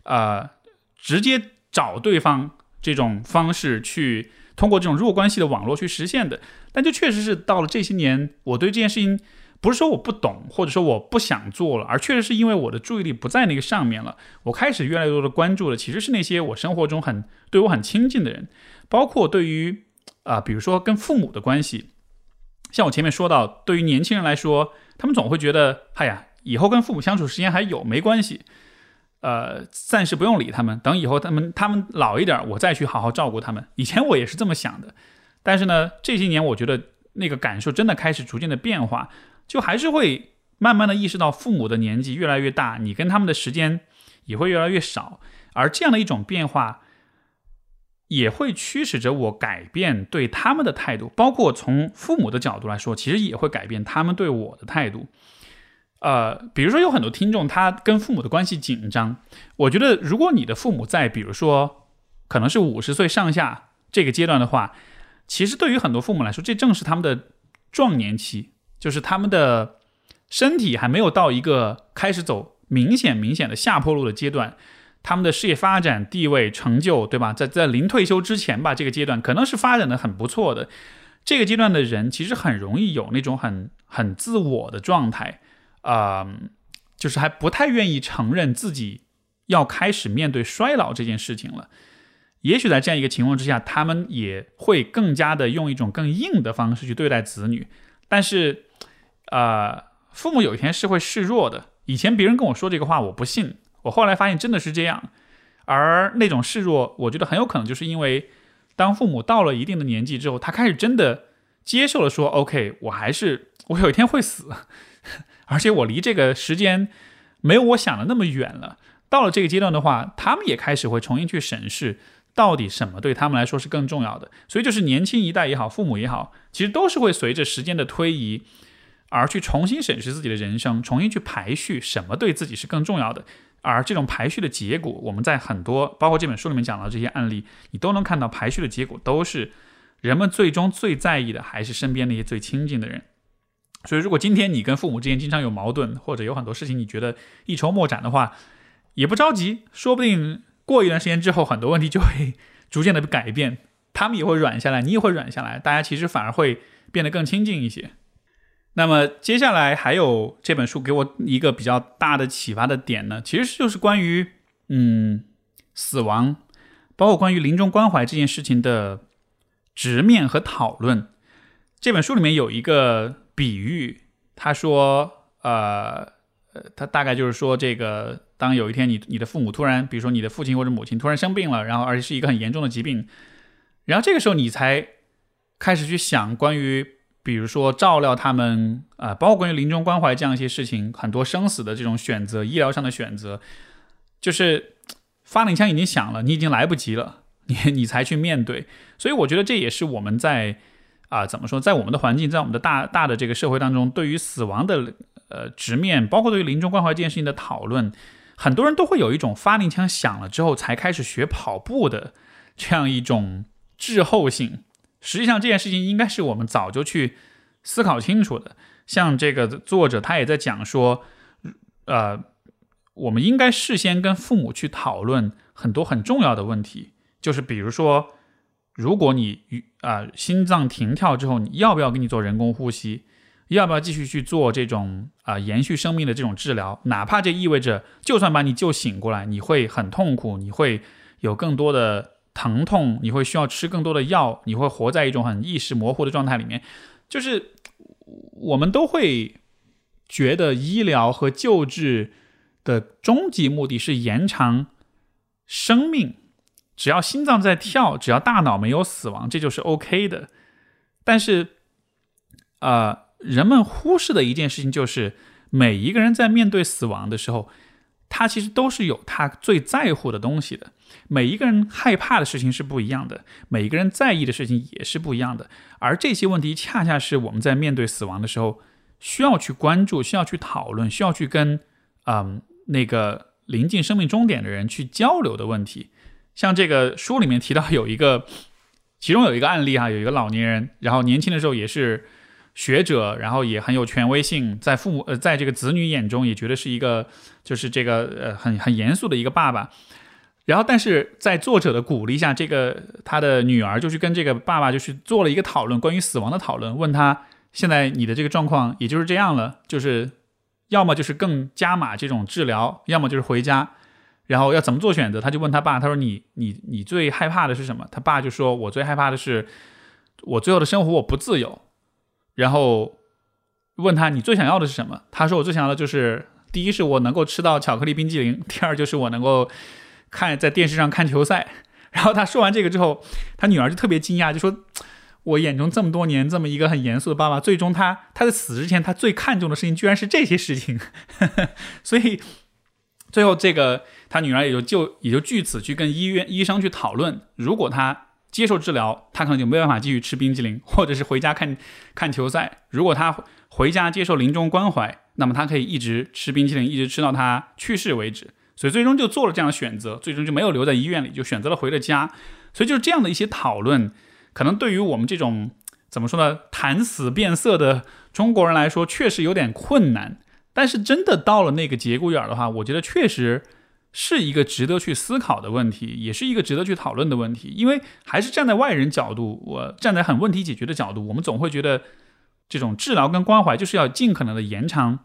呃直接找对方这种方式去通过这种弱关系的网络去实现的。但就确实是到了这些年，我对这件事情不是说我不懂，或者说我不想做了，而确实是因为我的注意力不在那个上面了，我开始越来越多的关注的其实是那些我生活中很对我很亲近的人，包括对于。啊，比如说跟父母的关系，像我前面说到，对于年轻人来说，他们总会觉得，哎呀，以后跟父母相处时间还有，没关系，呃，暂时不用理他们，等以后他们他们老一点，我再去好好照顾他们。以前我也是这么想的，但是呢，这些年我觉得那个感受真的开始逐渐的变化，就还是会慢慢的意识到，父母的年纪越来越大，你跟他们的时间也会越来越少，而这样的一种变化。也会驱使着我改变对他们的态度，包括从父母的角度来说，其实也会改变他们对我的态度。呃，比如说有很多听众，他跟父母的关系紧张。我觉得，如果你的父母在，比如说可能是五十岁上下这个阶段的话，其实对于很多父母来说，这正是他们的壮年期，就是他们的身体还没有到一个开始走明显明显的下坡路的阶段。他们的事业发展、地位、成就，对吧？在在临退休之前吧，这个阶段可能是发展的很不错的。这个阶段的人其实很容易有那种很很自我的状态，啊，就是还不太愿意承认自己要开始面对衰老这件事情了。也许在这样一个情况之下，他们也会更加的用一种更硬的方式去对待子女。但是，啊，父母有一天是会示弱的。以前别人跟我说这个话，我不信。我后来发现真的是这样，而那种示弱，我觉得很有可能就是因为，当父母到了一定的年纪之后，他开始真的接受了说，OK，我还是我有一天会死，而且我离这个时间没有我想的那么远了。到了这个阶段的话，他们也开始会重新去审视到底什么对他们来说是更重要的。所以就是年轻一代也好，父母也好，其实都是会随着时间的推移而去重新审视自己的人生，重新去排序什么对自己是更重要的。而这种排序的结果，我们在很多包括这本书里面讲到这些案例，你都能看到排序的结果都是人们最终最在意的还是身边那些最亲近的人。所以，如果今天你跟父母之间经常有矛盾，或者有很多事情你觉得一筹莫展的话，也不着急，说不定过一段时间之后，很多问题就会 逐渐的改变，他们也会软下来，你也会软下来，大家其实反而会变得更亲近一些。那么接下来还有这本书给我一个比较大的启发的点呢，其实就是关于嗯死亡，包括关于临终关怀这件事情的直面和讨论。这本书里面有一个比喻，他说，呃，他大概就是说，这个当有一天你你的父母突然，比如说你的父亲或者母亲突然生病了，然后而且是一个很严重的疾病，然后这个时候你才开始去想关于。比如说照料他们啊，包括关于临终关怀这样一些事情，很多生死的这种选择，医疗上的选择，就是发令枪已经响了，你已经来不及了，你你才去面对。所以我觉得这也是我们在啊怎么说，在我们的环境，在我们的大大的这个社会当中，对于死亡的呃直面，包括对于临终关怀这件事情的讨论，很多人都会有一种发令枪响了之后才开始学跑步的这样一种滞后性。实际上这件事情应该是我们早就去思考清楚的。像这个作者他也在讲说，呃，我们应该事先跟父母去讨论很多很重要的问题，就是比如说，如果你啊心脏停跳之后，你要不要给你做人工呼吸？要不要继续去做这种啊延续生命的这种治疗？哪怕这意味着就算把你救醒过来，你会很痛苦，你会有更多的。疼痛，你会需要吃更多的药，你会活在一种很意识模糊的状态里面。就是我们都会觉得医疗和救治的终极目的是延长生命，只要心脏在跳，只要大脑没有死亡，这就是 OK 的。但是，呃，人们忽视的一件事情就是，每一个人在面对死亡的时候。他其实都是有他最在乎的东西的，每一个人害怕的事情是不一样的，每一个人在意的事情也是不一样的，而这些问题恰恰是我们在面对死亡的时候需要去关注、需要去讨论、需要去跟嗯那个临近生命终点的人去交流的问题。像这个书里面提到有一个，其中有一个案例哈，有一个老年人，然后年轻的时候也是。学者，然后也很有权威性，在父母呃，在这个子女眼中也觉得是一个，就是这个呃很很严肃的一个爸爸。然后，但是在作者的鼓励下，这个他的女儿就去跟这个爸爸就去做了一个讨论，关于死亡的讨论，问他现在你的这个状况也就是这样了，就是要么就是更加码这种治疗，要么就是回家，然后要怎么做选择？他就问他爸，他说你你你最害怕的是什么？他爸就说，我最害怕的是我最后的生活我不自由。然后问他你最想要的是什么？他说我最想要的就是第一是我能够吃到巧克力冰激凌，第二就是我能够看在电视上看球赛。然后他说完这个之后，他女儿就特别惊讶，就说：“我眼中这么多年这么一个很严肃的爸爸，最终他他在死之前他最看重的事情居然是这些事情。”所以最后这个他女儿也就就也就据此去跟医院医生去讨论，如果他。接受治疗，他可能就没办法继续吃冰激凌，或者是回家看 看球赛。如果他回家接受临终关怀，那么他可以一直吃冰淇淋，一直吃到他去世为止。所以最终就做了这样的选择，最终就没有留在医院里，就选择了回了家。所以就是这样的一些讨论，可能对于我们这种怎么说呢，谈死变色的中国人来说，确实有点困难。但是真的到了那个节骨眼儿的话，我觉得确实。是一个值得去思考的问题，也是一个值得去讨论的问题。因为还是站在外人角度，我站在很问题解决的角度，我们总会觉得这种治疗跟关怀就是要尽可能的延长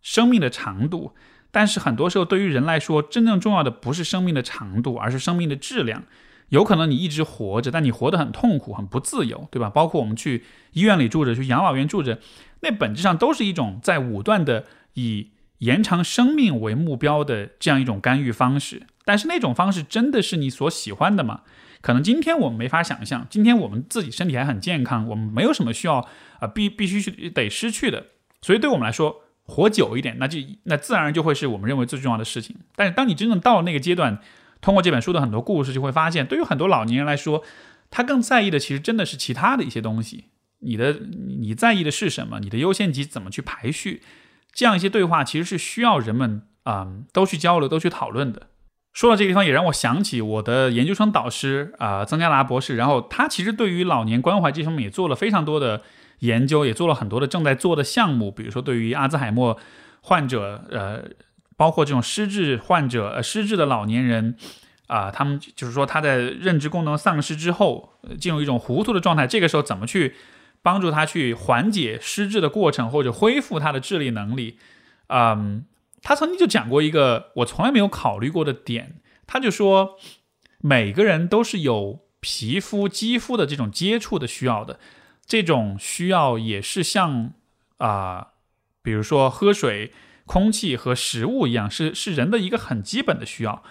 生命的长度。但是很多时候，对于人来说，真正重要的不是生命的长度，而是生命的质量。有可能你一直活着，但你活得很痛苦、很不自由，对吧？包括我们去医院里住着，去养老院住着，那本质上都是一种在武断的以。延长生命为目标的这样一种干预方式，但是那种方式真的是你所喜欢的吗？可能今天我们没法想象。今天我们自己身体还很健康，我们没有什么需要啊必必须去得失去的。所以对我们来说，活久一点，那就那自然就会是我们认为最重要的事情。但是当你真正到了那个阶段，通过这本书的很多故事，就会发现，对于很多老年人来说，他更在意的其实真的是其他的一些东西。你的你在意的是什么？你的优先级怎么去排序？这样一些对话其实是需要人们啊都去交流、都去讨论的。说到这个地方，也让我想起我的研究生导师啊，曾加达博士。然后他其实对于老年关怀这方面也做了非常多的研究，也做了很多的正在做的项目。比如说，对于阿兹海默患者，呃，包括这种失智患者、呃失智的老年人啊，他们就是说他在认知功能丧失之后，进入一种糊涂的状态，这个时候怎么去帮助他去缓解失智的过程，或者恢复他的智力能力？嗯。他曾经就讲过一个我从来没有考虑过的点，他就说，每个人都是有皮肤、肌肤的这种接触的需要的，这种需要也是像啊，比如说喝水、空气和食物一样，是是人的一个很基本的需要，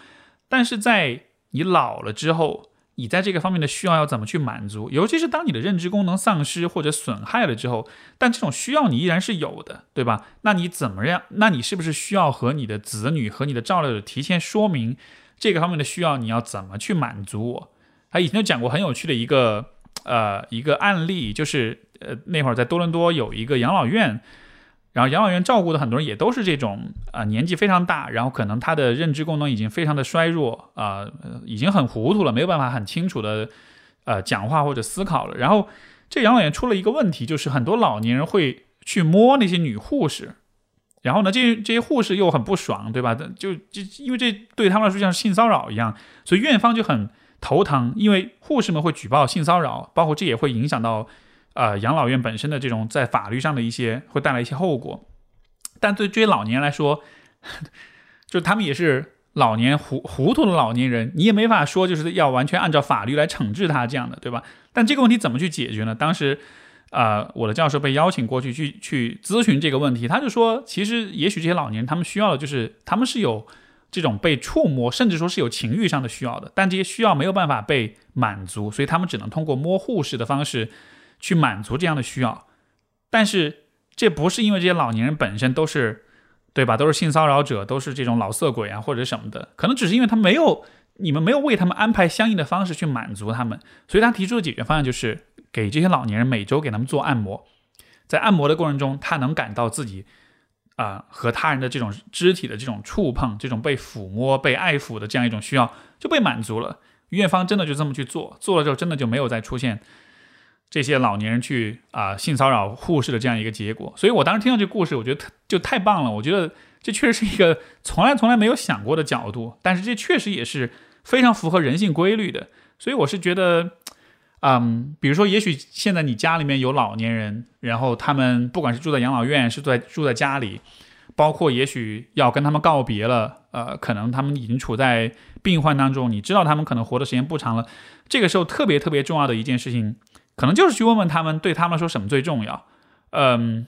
但是在你老了之后。你在这个方面的需要要怎么去满足？尤其是当你的认知功能丧失或者损害了之后，但这种需要你依然是有的，对吧？那你怎么样？那你是不是需要和你的子女和你的照料者提前说明这个方面的需要？你要怎么去满足我？他以前就讲过很有趣的一个呃一个案例，就是呃那会儿在多伦多有一个养老院。然后养老院照顾的很多人也都是这种啊，年纪非常大，然后可能他的认知功能已经非常的衰弱啊，已经很糊涂了，没有办法很清楚的呃讲话或者思考了。然后这养老院出了一个问题，就是很多老年人会去摸那些女护士，然后呢，这这些护士又很不爽，对吧？就就因为这对他们来说像性骚扰一样，所以院方就很头疼，因为护士们会举报性骚扰，包括这也会影响到。呃，养老院本身的这种在法律上的一些会带来一些后果，但对这些老年来说，就他们也是老年糊糊涂的老年人，你也没法说就是要完全按照法律来惩治他这样的，对吧？但这个问题怎么去解决呢？当时，呃，我的教授被邀请过去去去咨询这个问题，他就说，其实也许这些老年人他们需要的就是他们是有这种被触摸，甚至说是有情欲上的需要的，但这些需要没有办法被满足，所以他们只能通过摸护士的方式。去满足这样的需要，但是这不是因为这些老年人本身都是，对吧？都是性骚扰者，都是这种老色鬼啊，或者什么的，可能只是因为他没有你们没有为他们安排相应的方式去满足他们，所以他提出的解决方案就是给这些老年人每周给他们做按摩，在按摩的过程中，他能感到自己啊和他人的这种肢体的这种触碰，这种被抚摸、被爱抚的这样一种需要就被满足了。院方真的就这么去做，做了之后真的就没有再出现。这些老年人去啊性骚扰护士的这样一个结果，所以我当时听到这个故事，我觉得就太棒了。我觉得这确实是一个从来从来没有想过的角度，但是这确实也是非常符合人性规律的。所以我是觉得，嗯，比如说，也许现在你家里面有老年人，然后他们不管是住在养老院，是在住在家里，包括也许要跟他们告别了，呃，可能他们已经处在病患当中，你知道他们可能活的时间不长了，这个时候特别特别重要的一件事情。可能就是去问问他们，对他们说什么最重要？嗯，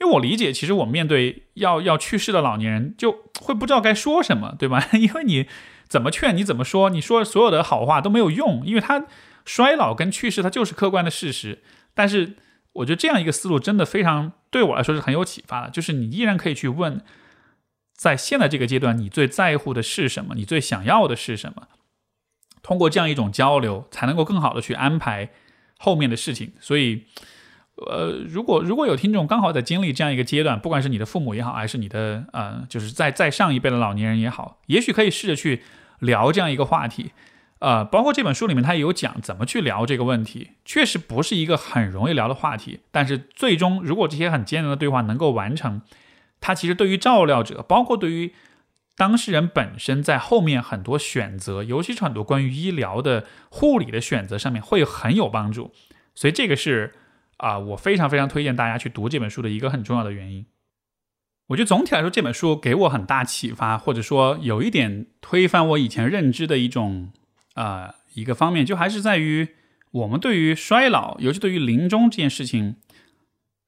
因为我理解，其实我面对要要去世的老年人，就会不知道该说什么，对吧？因为你怎么劝，你怎么说，你说所有的好话都没有用，因为他衰老跟去世，它就是客观的事实。但是我觉得这样一个思路真的非常对我来说是很有启发的，就是你依然可以去问，在现在这个阶段，你最在乎的是什么？你最想要的是什么？通过这样一种交流，才能够更好的去安排。后面的事情，所以，呃，如果如果有听众刚好在经历这样一个阶段，不管是你的父母也好，还是你的呃，就是在在上一辈的老年人也好，也许可以试着去聊这样一个话题，呃，包括这本书里面他也有讲怎么去聊这个问题，确实不是一个很容易聊的话题，但是最终如果这些很艰难的对话能够完成，它其实对于照料者，包括对于。当事人本身在后面很多选择，尤其是很多关于医疗的护理的选择上面会很有帮助，所以这个是啊，我非常非常推荐大家去读这本书的一个很重要的原因。我觉得总体来说，这本书给我很大启发，或者说有一点推翻我以前认知的一种啊一个方面，就还是在于我们对于衰老，尤其对于临终这件事情，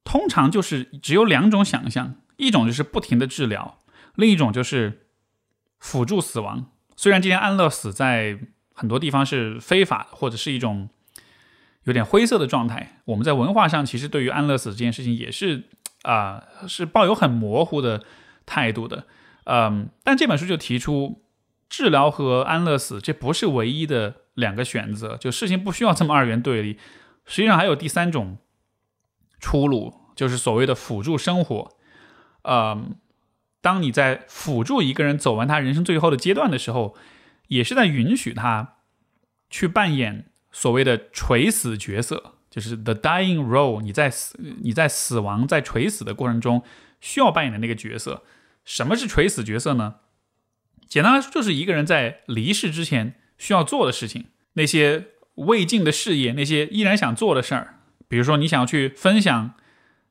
通常就是只有两种想象，一种就是不停的治疗，另一种就是。辅助死亡，虽然今天安乐死在很多地方是非法的，或者是一种有点灰色的状态，我们在文化上其实对于安乐死这件事情也是啊，是抱有很模糊的态度的。嗯，但这本书就提出，治疗和安乐死这不是唯一的两个选择，就事情不需要这么二元对立。实际上还有第三种出路，就是所谓的辅助生活。嗯，当你在辅助一个人走完他人生最后的阶段的时候，也是在允许他去扮演所谓的垂死角色，就是 the dying role。你在死，你在死亡，在垂死的过程中需要扮演的那个角色。什么是垂死角色呢？简单来说，就是一个人在离世之前需要做的事情，那些未尽的事业，那些依然想做的事儿。比如说，你想要去分享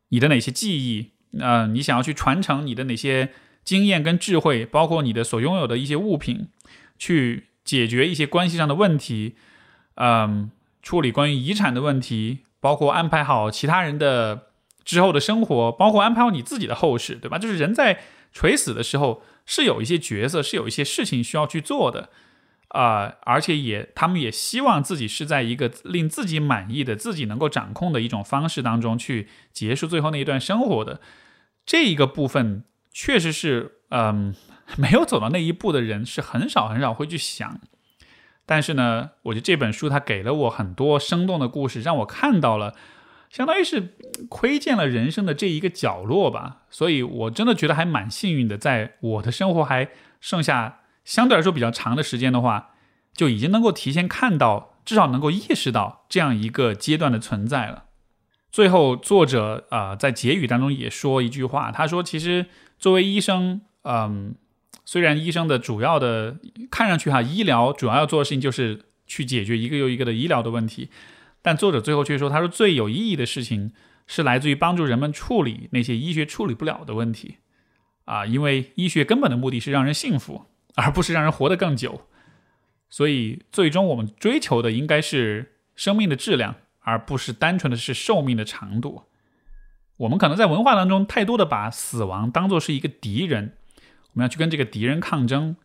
你的哪些记忆，呃，你想要去传承你的哪些经验跟智慧，包括你的所拥有的一些物品，去解决一些关系上的问题，嗯，处理关于遗产的问题，包括安排好其他人的之后的生活，包括安排好你自己的后事，对吧？就是人在垂死的时候。是有一些角色，是有一些事情需要去做的，啊，而且也他们也希望自己是在一个令自己满意的、自己能够掌控的一种方式当中去结束最后那一段生活的。这一个部分确实是，嗯，没有走到那一步的人是很少很少会去想。但是呢，我觉得这本书它给了我很多生动的故事，让我看到了。相当于是窥见了人生的这一个角落吧，所以我真的觉得还蛮幸运的，在我的生活还剩下相对来说比较长的时间的话，就已经能够提前看到，至少能够意识到这样一个阶段的存在了。最后，作者啊在结语当中也说一句话，他说：“其实作为医生，嗯，虽然医生的主要的看上去哈，医疗主要要做的事情就是去解决一个又一个的医疗的问题。”但作者最后却说：“他说最有意义的事情是来自于帮助人们处理那些医学处理不了的问题，啊，因为医学根本的目的是让人幸福，而不是让人活得更久。所以，最终我们追求的应该是生命的质量，而不是单纯的是寿命的长度。我们可能在文化当中太多的把死亡当做是一个敌人，我们要去跟这个敌人抗争，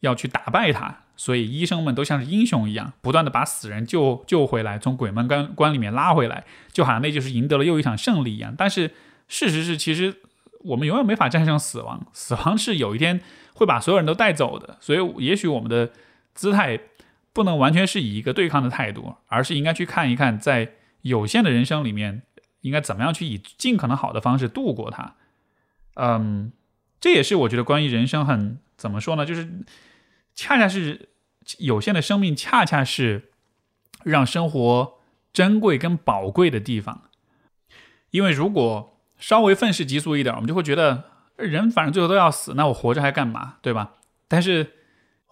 要去打败他。”所以医生们都像是英雄一样，不断的把死人救救回来，从鬼门关关里面拉回来，就好像那就是赢得了又一场胜利一样。但是事实是，其实我们永远没法战胜死亡，死亡是有一天会把所有人都带走的。所以也许我们的姿态不能完全是以一个对抗的态度，而是应该去看一看，在有限的人生里面，应该怎么样去以尽可能好的方式度过它。嗯，这也是我觉得关于人生很怎么说呢，就是恰恰是。有限的生命恰恰是让生活珍贵跟宝贵的地方，因为如果稍微愤世嫉俗一点，我们就会觉得人反正最后都要死，那我活着还干嘛，对吧？但是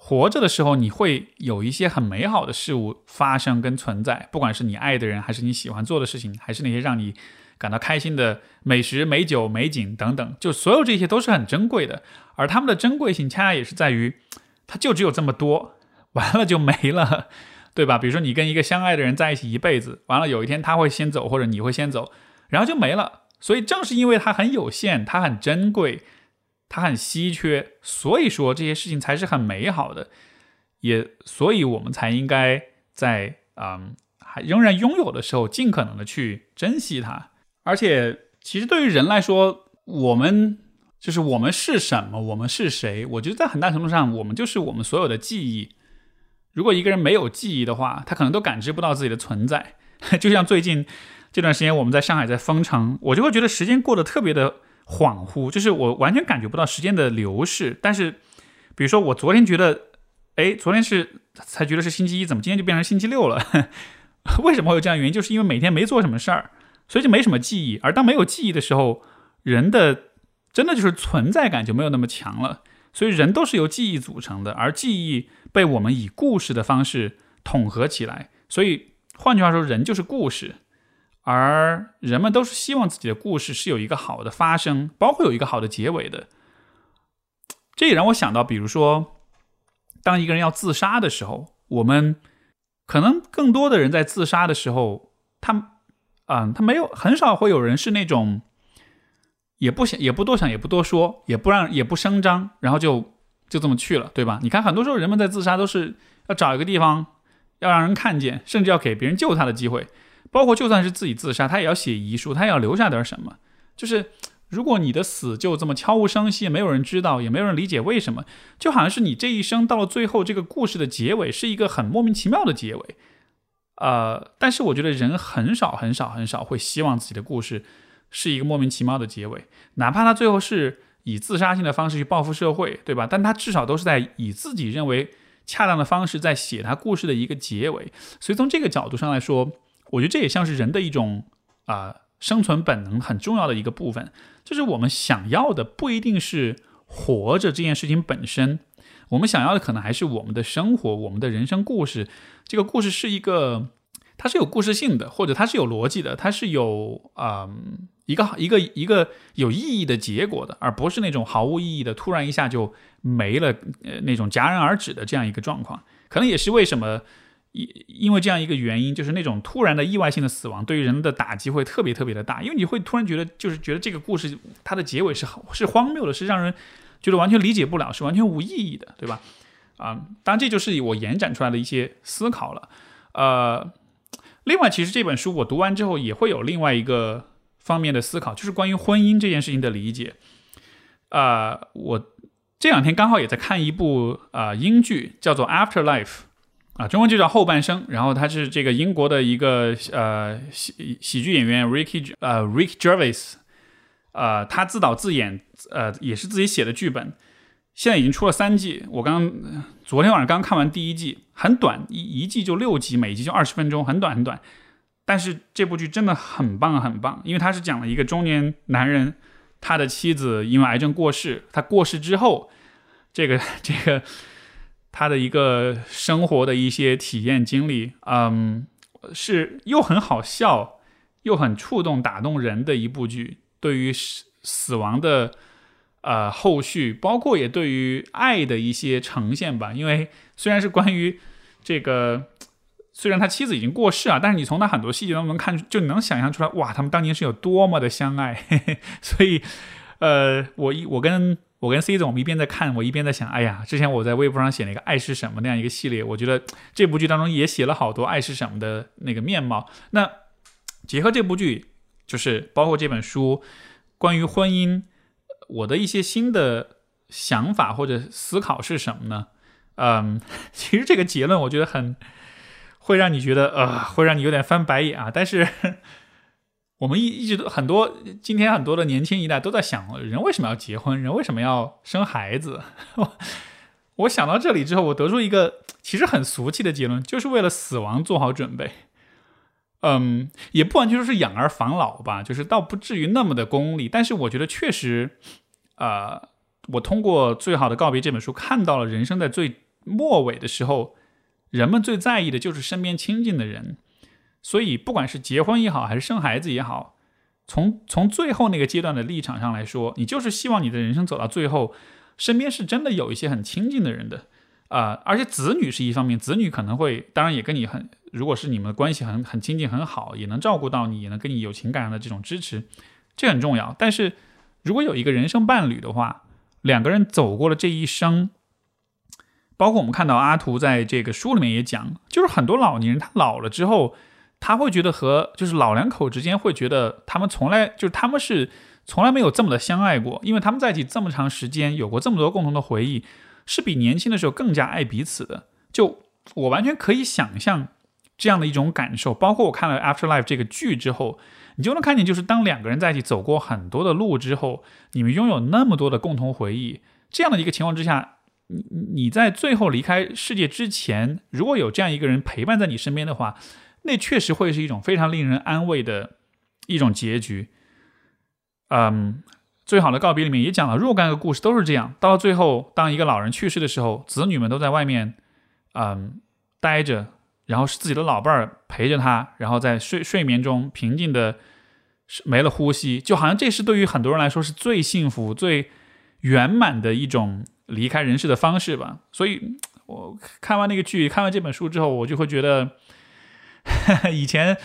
活着的时候，你会有一些很美好的事物发生跟存在，不管是你爱的人，还是你喜欢做的事情，还是那些让你感到开心的美食、美酒、美景等等，就所有这些都是很珍贵的，而他们的珍贵性恰恰也是在于，它就只有这么多。完了就没了，对吧？比如说你跟一个相爱的人在一起一辈子，完了有一天他会先走，或者你会先走，然后就没了。所以正是因为它很有限，它很珍贵，它很稀缺，所以说这些事情才是很美好的。也所以我们才应该在嗯还仍然拥有的时候，尽可能的去珍惜它。而且其实对于人来说，我们就是我们是什么，我们是谁？我觉得在很大程度上，我们就是我们所有的记忆。如果一个人没有记忆的话，他可能都感知不到自己的存在。就像最近这段时间，我们在上海在封城，我就会觉得时间过得特别的恍惚，就是我完全感觉不到时间的流逝。但是，比如说我昨天觉得，哎，昨天是才觉得是星期一，怎么今天就变成星期六了？为什么会有这样原因？就是因为每天没做什么事儿，所以就没什么记忆。而当没有记忆的时候，人的真的就是存在感就没有那么强了。所以人都是由记忆组成的，而记忆。被我们以故事的方式统合起来，所以换句话说，人就是故事，而人们都是希望自己的故事是有一个好的发生，包括有一个好的结尾的。这也让我想到，比如说，当一个人要自杀的时候，我们可能更多的人在自杀的时候，他，啊，他没有很少会有人是那种也不想、也不多想、也不多说、也不让、也不声张，然后就。就这么去了，对吧？你看，很多时候人们在自杀都是要找一个地方，要让人看见，甚至要给别人救他的机会。包括就算是自己自杀，他也要写遗书，他也要留下点什么。就是如果你的死就这么悄无声息，没有人知道，也没有人理解为什么，就好像是你这一生到了最后，这个故事的结尾是一个很莫名其妙的结尾。呃，但是我觉得人很少很少很少会希望自己的故事是一个莫名其妙的结尾，哪怕他最后是以自杀性的方式去报复社会，对吧？但他至少都是在以自己认为恰当的方式在写他故事的一个结尾。所以从这个角度上来说，我觉得这也像是人的一种啊生存本能很重要的一个部分，就是我们想要的不一定是活着这件事情本身。我们想要的可能还是我们的生活，我们的人生故事。这个故事是一个，它是有故事性的，或者它是有逻辑的，它是有啊一个一个一个有意义的结果的，而不是那种毫无意义的，突然一下就没了，呃，那种戛然而止的这样一个状况。可能也是为什么，因因为这样一个原因，就是那种突然的意外性的死亡，对于人的打击会特别特别的大，因为你会突然觉得，就是觉得这个故事它的结尾是是荒谬的，是让人。觉得完全理解不了，是完全无意义的，对吧？啊，当然这就是我延展出来的一些思考了。呃，另外，其实这本书我读完之后也会有另外一个方面的思考，就是关于婚姻这件事情的理解。啊，我这两天刚好也在看一部啊英剧，叫做《Afterlife》，啊，中文就叫《后半生》。然后他是这个英国的一个呃喜喜剧演员 Ricky 呃 Rick Gervais。呃，他自导自演，呃，也是自己写的剧本，现在已经出了三季。我刚昨天晚上刚看完第一季，很短，一一季就六集，每集就二十分钟，很短很短。但是这部剧真的很棒很棒，因为他是讲了一个中年男人，他的妻子因为癌症过世，他过世之后，这个这个他的一个生活的一些体验经历，嗯，是又很好笑，又很触动打动人的一部剧。对于死死亡的呃后续，包括也对于爱的一些呈现吧。因为虽然是关于这个，虽然 他妻子已经过世啊，但是你从他很多细节当中看，就能想象出来，哇，他们当年是有多么的相爱。嘿 嘿所以，呃，我一我跟我跟 C 总，我们一边在看，我一边在想，哎呀，之前我在微博上写了一个“爱是什么”那样一个系列，我觉得这部剧当中也写了好多爱是什么的那个面貌。那结合这部剧。就是包括这本书，关于婚姻，我的一些新的想法或者思考是什么呢？嗯，其实这个结论我觉得很会让你觉得呃，会让你有点翻白眼啊。但是我们一一直都很多，今天很多的年轻一代都在想，人为什么要结婚？人为什么要生孩子？我想到这里之后，我得出一个其实很俗气的结论，就是为了死亡做好准备。嗯，也不完全说是养儿防老吧，就是倒不至于那么的功利。但是我觉得确实，呃，我通过《最好的告别》这本书看到了人生在最末尾的时候，人们最在意的就是身边亲近的人。所以，不管是结婚也好，还是生孩子也好，从从最后那个阶段的立场上来说，你就是希望你的人生走到最后，身边是真的有一些很亲近的人的。啊，而且子女是一方面，子女可能会，当然也跟你很，如果是你们的关系很很亲近很好，也能照顾到你，也能跟你有情感上的这种支持，这很重要。但是如果有一个人生伴侣的话，两个人走过了这一生，包括我们看到阿图在这个书里面也讲，就是很多老年人他老了之后，他会觉得和就是老两口之间会觉得他们从来就是他们是从来没有这么的相爱过，因为他们在一起这么长时间，有过这么多共同的回忆。是比年轻的时候更加爱彼此的，就我完全可以想象这样的一种感受。包括我看了《Afterlife》这个剧之后，你就能看见，就是当两个人在一起走过很多的路之后，你们拥有那么多的共同回忆，这样的一个情况之下，你你在最后离开世界之前，如果有这样一个人陪伴在你身边的话，那确实会是一种非常令人安慰的一种结局。嗯。最好的告别里面也讲了若干个故事，都是这样。到了最后，当一个老人去世的时候，子女们都在外面，嗯，待着，然后是自己的老伴儿陪着他，然后在睡睡眠中平静的没了呼吸，就好像这是对于很多人来说是最幸福、最圆满的一种离开人世的方式吧。所以，我看完那个剧，看完这本书之后，我就会觉得，以前。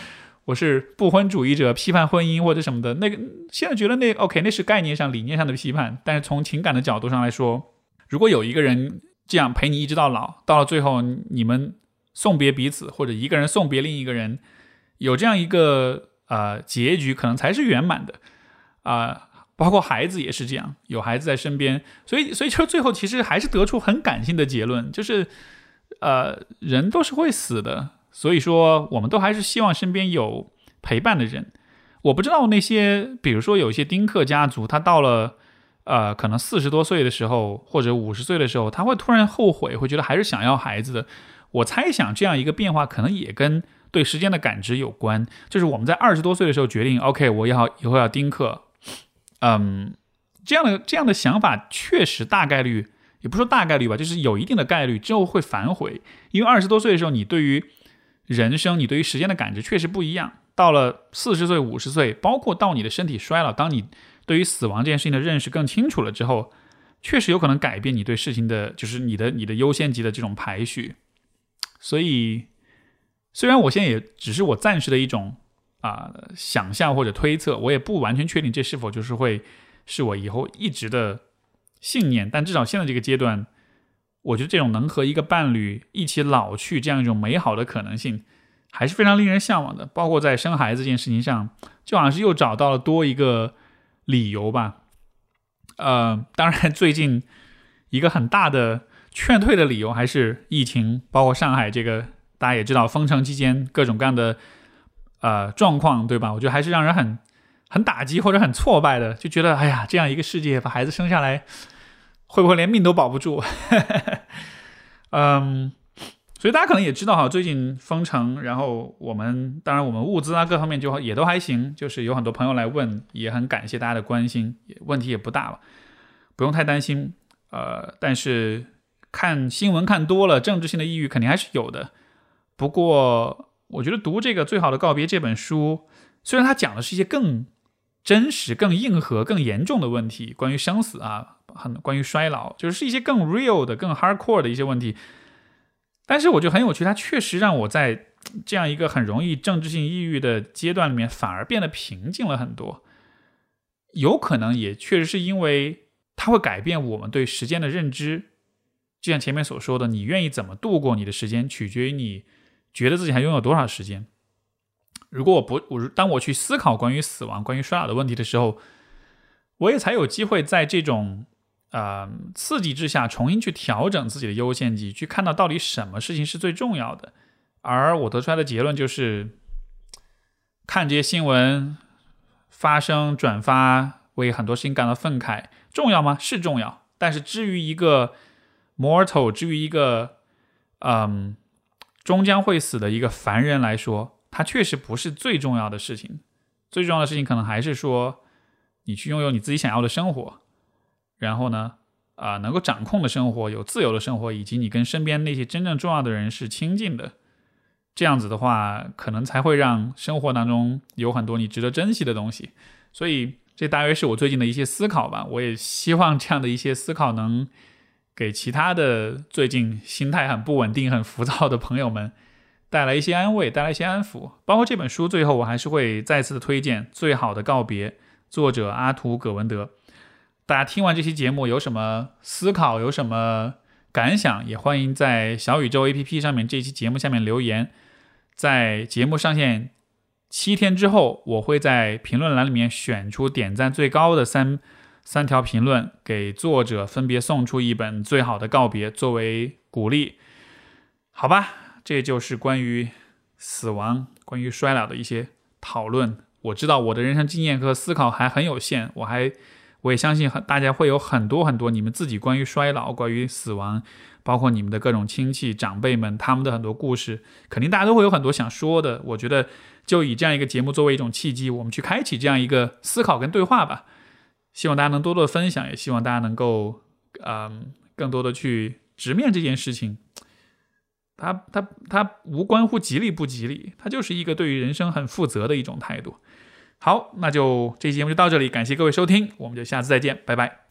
我是不婚主义者，批判婚姻或者什么的。那个现在觉得那 OK，那是概念上、理念上的批判。但是从情感的角度上来说，如果有一个人这样陪你一直到老，到了最后你们送别彼此，或者一个人送别另一个人，有这样一个呃结局，可能才是圆满的啊。包括孩子也是这样，有孩子在身边，所以所以就最后其实还是得出很感性的结论，就是呃，人都是会死的，所以说我们都还是希望身边有陪伴的人。我不知道那些，比如说有一些丁克家族，他到了呃可能四十多岁的时候，或者五十岁的时候，他会突然后悔，会觉得还是想要孩子的。我猜想这样一个变化，可能也跟对时间的感知有关。就是我们在二十多岁的时候决定，OK，我要以后要丁克。嗯，这样的这样的想法确实大概率，也不说大概率吧，就是有一定的概率之后会反悔，因为二十多岁的时候，你对于人生、你对于时间的感知确实不一样。到了四十岁、五十岁，包括到你的身体衰老，当你对于死亡这件事情的认识更清楚了之后，确实有可能改变你对事情的，就是你的你的优先级的这种排序。所以，虽然我现在也只是我暂时的一种。啊，想象或者推测，我也不完全确定这是否就是会是我以后一直的信念。但至少现在这个阶段，我觉得这种能和一个伴侣一起老去这样一种美好的可能性，还是非常令人向往的。包括在生孩子这件事情上，就好像是又找到了多一个理由吧。呃，当然，最近一个很大的劝退的理由还是疫情，包括上海这个大家也知道，封城期间各种各样的。呃，状况对吧？我觉得还是让人很很打击或者很挫败的，就觉得哎呀，这样一个世界把孩子生下来，会不会连命都保不住？嗯，所以大家可能也知道哈，最近封城，然后我们当然我们物资啊各方面就也都还行，就是有很多朋友来问，也很感谢大家的关心，问题也不大了，不用太担心。呃，但是看新闻看多了，政治性的抑郁肯定还是有的，不过。我觉得读这个《最好的告别》这本书，虽然它讲的是一些更真实、更硬核、更严重的问题，关于生死啊，很关于衰老，就是一些更 real 的、更 hardcore 的一些问题。但是我觉得很有趣，它确实让我在这样一个很容易政治性抑郁的阶段里面，反而变得平静了很多。有可能也确实是因为它会改变我们对时间的认知。就像前面所说的，你愿意怎么度过你的时间，取决于你。觉得自己还拥有多少时间？如果我不我当我去思考关于死亡、关于衰老的问题的时候，我也才有机会在这种呃刺激之下重新去调整自己的优先级，去看到到底什么事情是最重要的。而我得出来的结论就是，看这些新闻发生、转发，为很多事情感到愤慨，重要吗？是重要。但是至于一个 mortal，至于一个嗯。终将会死的一个凡人来说，它确实不是最重要的事情。最重要的事情可能还是说，你去拥有你自己想要的生活，然后呢，啊，能够掌控的生活，有自由的生活，以及你跟身边那些真正重要的人是亲近的。这样子的话，可能才会让生活当中有很多你值得珍惜的东西。所以，这大约是我最近的一些思考吧。我也希望这样的一些思考能。给其他的最近心态很不稳定、很浮躁的朋友们带来一些安慰，带来一些安抚。包括这本书，最后我还是会再次的推荐《最好的告别》，作者阿图·葛文德。大家听完这期节目有什么思考、有什么感想，也欢迎在小宇宙 APP 上面这期节目下面留言。在节目上线七天之后，我会在评论栏里面选出点赞最高的三。三条评论给作者分别送出一本《最好的告别》作为鼓励，好吧，这就是关于死亡、关于衰老的一些讨论。我知道我的人生经验和思考还很有限，我还我也相信很大家会有很多很多你们自己关于衰老、关于死亡，包括你们的各种亲戚长辈们他们的很多故事，肯定大家都会有很多想说的。我觉得就以这样一个节目作为一种契机，我们去开启这样一个思考跟对话吧。希望大家能多多分享，也希望大家能够，嗯，更多的去直面这件事情。它它它无关乎吉利不吉利，它就是一个对于人生很负责的一种态度。好，那就这期节目就到这里，感谢各位收听，我们就下次再见，拜拜。